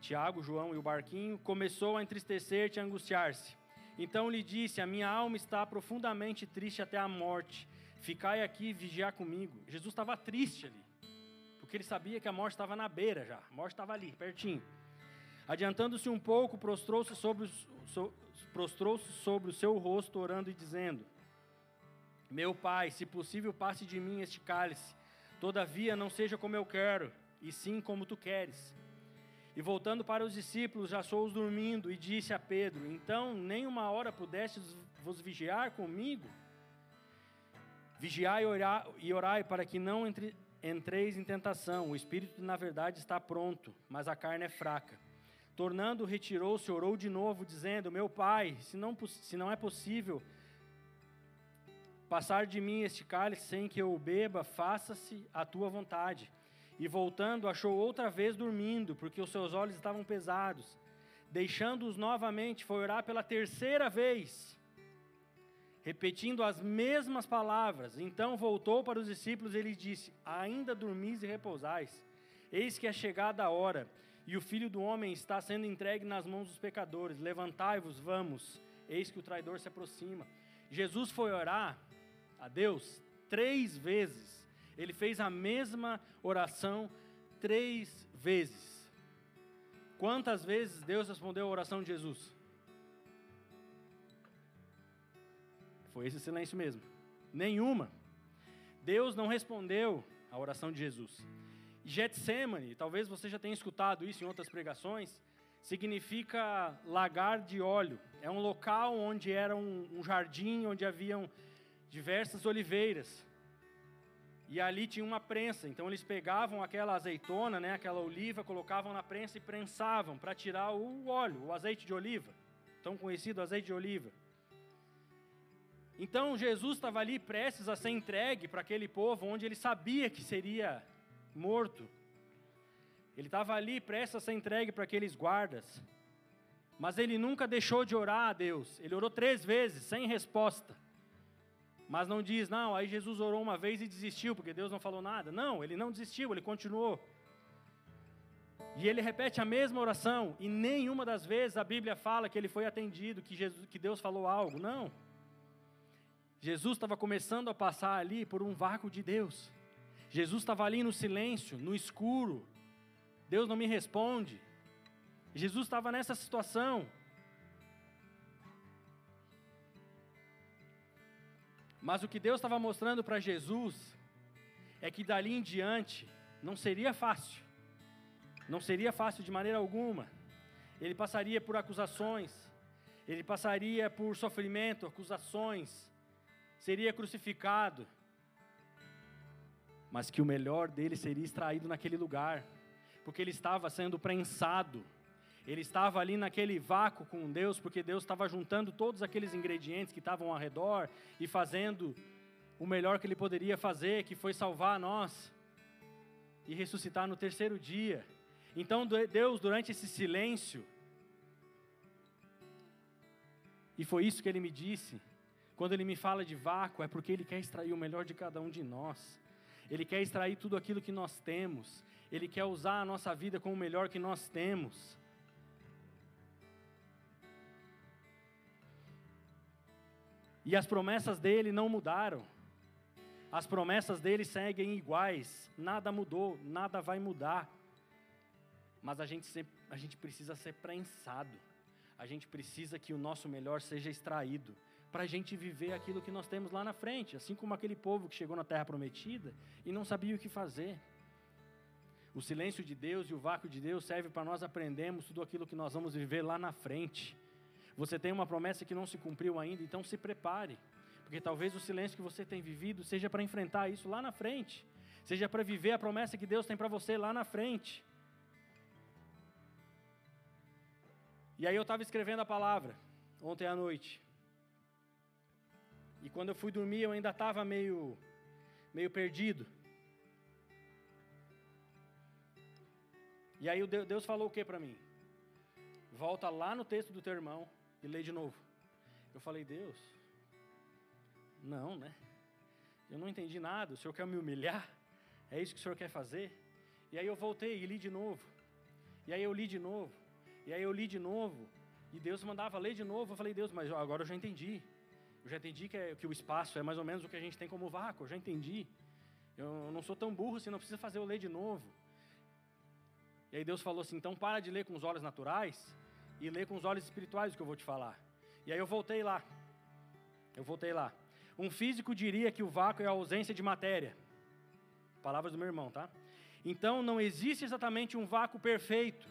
Tiago, João e o barquinho, começou a entristecer-se e angustiar-se. Então lhe disse: A minha alma está profundamente triste até a morte. Ficai aqui e vigiar comigo. Jesus estava triste ali porque ele sabia que a morte estava na beira já, a morte estava ali, pertinho. Adiantando-se um pouco, prostrou-se sobre, so, prostrou sobre o seu rosto, orando e dizendo: Meu pai, se possível, passe de mim este cálice, todavia não seja como eu quero, e sim como tu queres. E voltando para os discípulos, já sou os dormindo, e disse a Pedro: Então, nem uma hora pudestes vos vigiar comigo? Vigiai e orai para que não entre, Entreis em tentação, o espírito na verdade está pronto, mas a carne é fraca. Tornando, retirou-se, orou de novo, dizendo: Meu pai, se não, se não é possível passar de mim este cálice sem que eu o beba, faça-se a tua vontade. E voltando, achou outra vez dormindo, porque os seus olhos estavam pesados. Deixando-os novamente, foi orar pela terceira vez repetindo as mesmas palavras. Então voltou para os discípulos e lhes disse: Ainda dormis e repousais? Eis que é chegada a hora, e o filho do homem está sendo entregue nas mãos dos pecadores. Levantai-vos, vamos. Eis que o traidor se aproxima. Jesus foi orar a Deus três vezes. Ele fez a mesma oração três vezes. Quantas vezes Deus respondeu a oração de Jesus? Foi esse silêncio mesmo. Nenhuma. Deus não respondeu a oração de Jesus. Getsemane, talvez você já tenha escutado isso em outras pregações, significa lagar de óleo. É um local onde era um, um jardim, onde haviam diversas oliveiras. E ali tinha uma prensa, então eles pegavam aquela azeitona, né, aquela oliva, colocavam na prensa e prensavam para tirar o óleo, o azeite de oliva, tão conhecido azeite de oliva. Então Jesus estava ali prestes a ser entregue para aquele povo onde ele sabia que seria morto. Ele estava ali prestes a ser entregue para aqueles guardas. Mas ele nunca deixou de orar a Deus. Ele orou três vezes, sem resposta. Mas não diz, não, aí Jesus orou uma vez e desistiu, porque Deus não falou nada. Não, ele não desistiu, ele continuou. E ele repete a mesma oração, e nenhuma das vezes a Bíblia fala que ele foi atendido, que, Jesus, que Deus falou algo. Não. Jesus estava começando a passar ali por um vácuo de Deus. Jesus estava ali no silêncio, no escuro. Deus não me responde. Jesus estava nessa situação. Mas o que Deus estava mostrando para Jesus é que dali em diante não seria fácil. Não seria fácil de maneira alguma. Ele passaria por acusações, ele passaria por sofrimento, acusações, seria crucificado. Mas que o melhor dele seria extraído naquele lugar, porque ele estava sendo prensado ele estava ali naquele vácuo com Deus, porque Deus estava juntando todos aqueles ingredientes que estavam ao redor e fazendo o melhor que ele poderia fazer, que foi salvar nós e ressuscitar no terceiro dia. Então Deus, durante esse silêncio, e foi isso que ele me disse, quando ele me fala de vácuo, é porque ele quer extrair o melhor de cada um de nós. Ele quer extrair tudo aquilo que nós temos. Ele quer usar a nossa vida com o melhor que nós temos. E as promessas dele não mudaram. As promessas dele seguem iguais. Nada mudou, nada vai mudar. Mas a gente, a gente precisa ser prensado. A gente precisa que o nosso melhor seja extraído. Para a gente viver aquilo que nós temos lá na frente. Assim como aquele povo que chegou na terra prometida e não sabia o que fazer. O silêncio de Deus e o vácuo de Deus serve para nós aprendermos tudo aquilo que nós vamos viver lá na frente. Você tem uma promessa que não se cumpriu ainda, então se prepare. Porque talvez o silêncio que você tem vivido seja para enfrentar isso lá na frente. Seja para viver a promessa que Deus tem para você lá na frente. E aí eu estava escrevendo a palavra ontem à noite. E quando eu fui dormir eu ainda estava meio, meio perdido. E aí Deus falou o que para mim? Volta lá no texto do teu irmão e lê de novo. Eu falei, Deus, não, né? Eu não entendi nada, o Senhor quer me humilhar? É isso que o Senhor quer fazer? E aí eu voltei e li de novo. E aí eu li de novo. E aí eu li de novo. E Deus mandava ler de novo. Eu falei, Deus, mas agora eu já entendi. Eu já entendi que, é, que o espaço é mais ou menos o que a gente tem como vácuo. Eu já entendi. Eu não sou tão burro assim, não precisa fazer eu ler de novo. E aí Deus falou assim: então para de ler com os olhos naturais e ler com os olhos espirituais o que eu vou te falar. E aí eu voltei lá. Eu voltei lá. Um físico diria que o vácuo é a ausência de matéria. Palavras do meu irmão, tá? Então não existe exatamente um vácuo perfeito,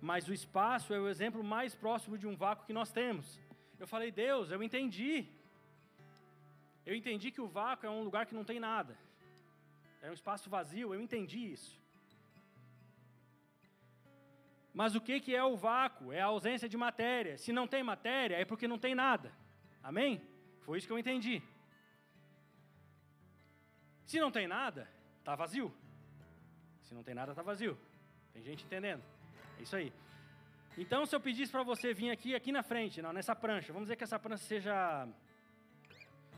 mas o espaço é o exemplo mais próximo de um vácuo que nós temos. Eu falei, Deus, eu entendi. Eu entendi que o vácuo é um lugar que não tem nada. É um espaço vazio, eu entendi isso. Mas o que, que é o vácuo? É a ausência de matéria. Se não tem matéria, é porque não tem nada. Amém? Foi isso que eu entendi. Se não tem nada, está vazio. Se não tem nada, está vazio. Tem gente entendendo? É isso aí. Então, se eu pedisse para você vir aqui, aqui na frente, não, nessa prancha, vamos dizer que essa prancha seja.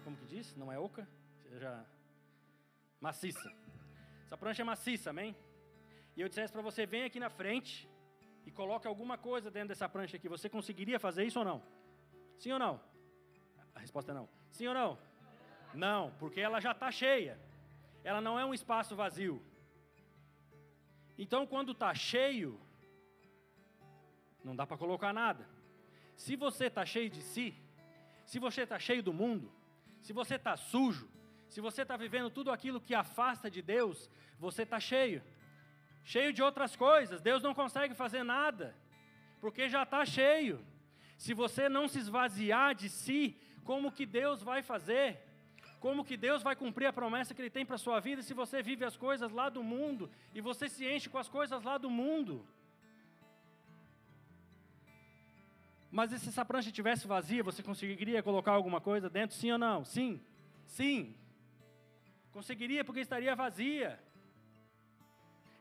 Como que diz? Não é oca? Seja maciça. Essa prancha é maciça, amém? E eu dissesse para você, vem aqui na frente e coloque alguma coisa dentro dessa prancha aqui, você conseguiria fazer isso ou não? Sim ou não? A resposta é não. Sim ou não? Não, porque ela já está cheia. Ela não é um espaço vazio. Então, quando está cheio, Não dá para colocar nada. Se você está cheio de si, se você está cheio do mundo, se você está sujo, se você está vivendo tudo aquilo que afasta de Deus, você está cheio. Cheio de outras coisas. Deus não consegue fazer nada, porque já está cheio. Se você não se esvaziar de si, como que Deus vai fazer? Como que Deus vai cumprir a promessa que Ele tem para a sua vida se você vive as coisas lá do mundo e você se enche com as coisas lá do mundo? Mas e se essa prancha estivesse vazia, você conseguiria colocar alguma coisa dentro? Sim ou não? Sim. Sim. Conseguiria porque estaria vazia.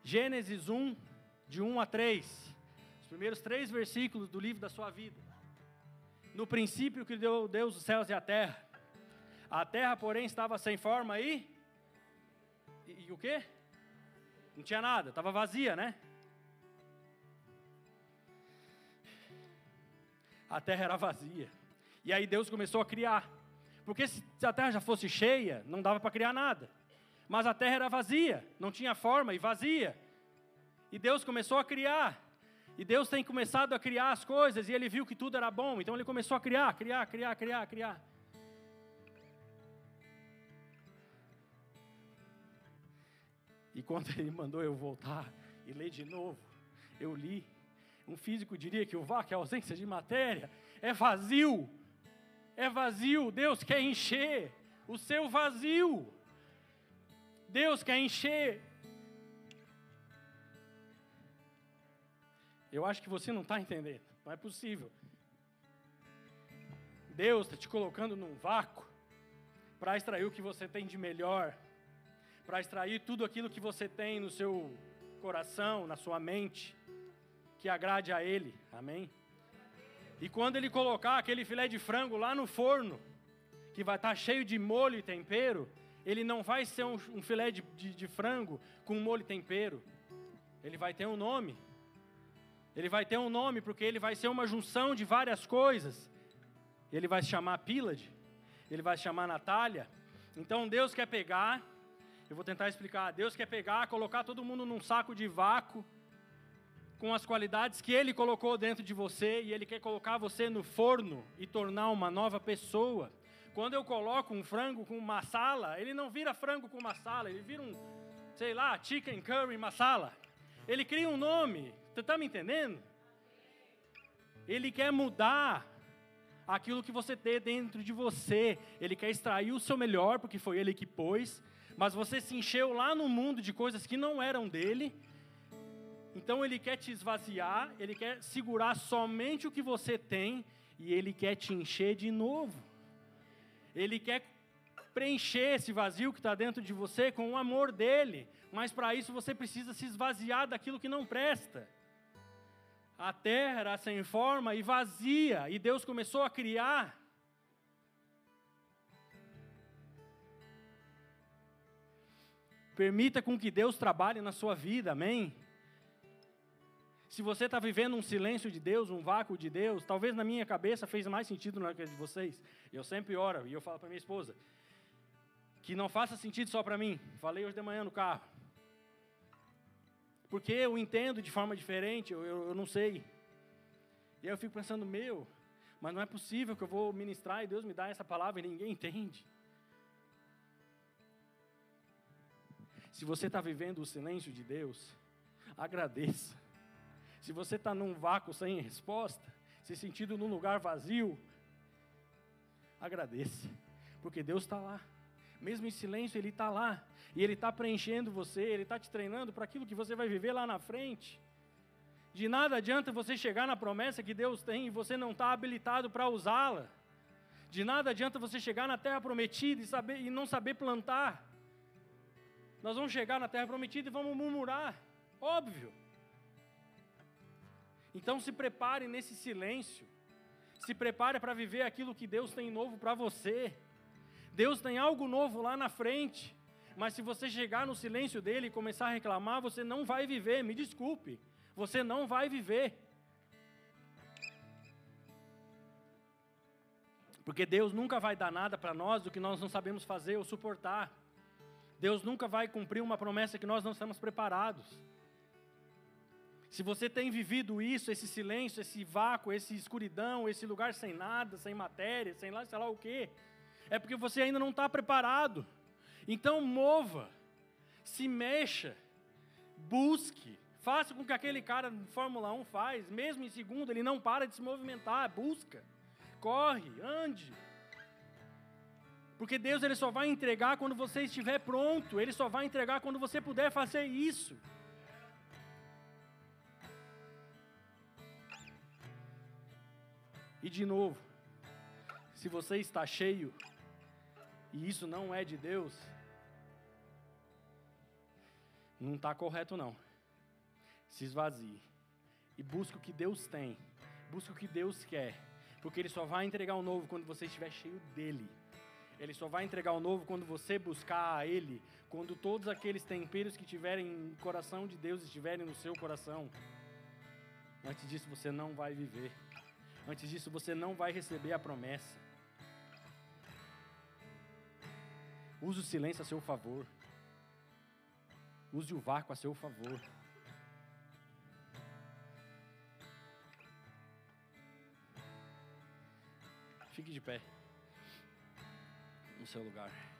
Gênesis 1, de 1 a 3. Os primeiros três versículos do livro da sua vida. No princípio que deu Deus os céus e a terra. A terra, porém, estava sem forma e. E, e o quê? Não tinha nada, estava vazia, né? A terra era vazia. E aí Deus começou a criar. Porque se a terra já fosse cheia, não dava para criar nada. Mas a terra era vazia, não tinha forma e vazia. E Deus começou a criar. E Deus tem começado a criar as coisas e ele viu que tudo era bom, então ele começou a criar, criar, criar, criar, criar. E quando ele mandou eu voltar e ler de novo, eu li. Um físico diria que o vácuo é ausência de matéria, é vazio. É vazio, Deus quer encher o seu vazio. Deus quer encher Eu acho que você não está entendendo. Não é possível. Deus está te colocando num vácuo para extrair o que você tem de melhor, para extrair tudo aquilo que você tem no seu coração, na sua mente, que agrade a Ele. Amém? E quando Ele colocar aquele filé de frango lá no forno, que vai estar tá cheio de molho e tempero, ele não vai ser um, um filé de, de, de frango com molho e tempero. Ele vai ter um nome. Ele vai ter um nome porque ele vai ser uma junção de várias coisas. Ele vai se chamar Pílade, ele vai se chamar Natália. Então Deus quer pegar, eu vou tentar explicar. Deus quer pegar, colocar todo mundo num saco de vácuo com as qualidades que ele colocou dentro de você e ele quer colocar você no forno e tornar uma nova pessoa. Quando eu coloco um frango com masala, ele não vira frango com masala, ele vira um, sei lá, chicken curry masala. Ele cria um nome, você está me entendendo? Ele quer mudar aquilo que você tem dentro de você. Ele quer extrair o seu melhor, porque foi ele que pôs. Mas você se encheu lá no mundo de coisas que não eram dele. Então ele quer te esvaziar, ele quer segurar somente o que você tem e ele quer te encher de novo. Ele quer preencher esse vazio que está dentro de você com o amor dele. Mas para isso você precisa se esvaziar daquilo que não presta. A terra era sem forma e vazia, e Deus começou a criar. Permita com que Deus trabalhe na sua vida, amém? Se você está vivendo um silêncio de Deus, um vácuo de Deus, talvez na minha cabeça fez mais sentido na que de vocês. Eu sempre oro e eu falo para minha esposa que não faça sentido só para mim. Falei hoje de manhã no carro porque eu entendo de forma diferente, eu, eu, eu não sei. E aí eu fico pensando, meu, mas não é possível que eu vou ministrar e Deus me dá essa palavra e ninguém entende. Se você está vivendo o silêncio de Deus, agradeça. Se você está num vácuo sem resposta, se sentindo num lugar vazio, agradeça, porque Deus está lá mesmo em silêncio, Ele está lá. E Ele está preenchendo você, Ele está te treinando para aquilo que você vai viver lá na frente. De nada adianta você chegar na promessa que Deus tem e você não está habilitado para usá-la. De nada adianta você chegar na terra prometida e, saber, e não saber plantar. Nós vamos chegar na terra prometida e vamos murmurar. Óbvio. Então se prepare nesse silêncio. Se prepare para viver aquilo que Deus tem novo para você. Deus tem algo novo lá na frente. Mas se você chegar no silêncio dele e começar a reclamar, você não vai viver, me desculpe. Você não vai viver. Porque Deus nunca vai dar nada para nós do que nós não sabemos fazer ou suportar. Deus nunca vai cumprir uma promessa que nós não estamos preparados. Se você tem vivido isso, esse silêncio, esse vácuo, esse escuridão, esse lugar sem nada, sem matéria, sem lá, sei lá o quê, é porque você ainda não está preparado. Então mova, se mexa, busque, faça com que aquele cara de Fórmula 1 faz, mesmo em segundo, ele não para de se movimentar, busca, corre, ande. Porque Deus ele só vai entregar quando você estiver pronto, ele só vai entregar quando você puder fazer isso. E de novo, se você está cheio e isso não é de Deus, não está correto não. Se esvazie e busque o que Deus tem, busque o que Deus quer, porque Ele só vai entregar o novo quando você estiver cheio dele. Ele só vai entregar o novo quando você buscar a Ele, quando todos aqueles temperos que tiverem no coração de Deus estiverem no seu coração. Antes disso você não vai viver. Antes disso, você não vai receber a promessa. Use o silêncio a seu favor. Use o vácuo a seu favor. Fique de pé no seu lugar.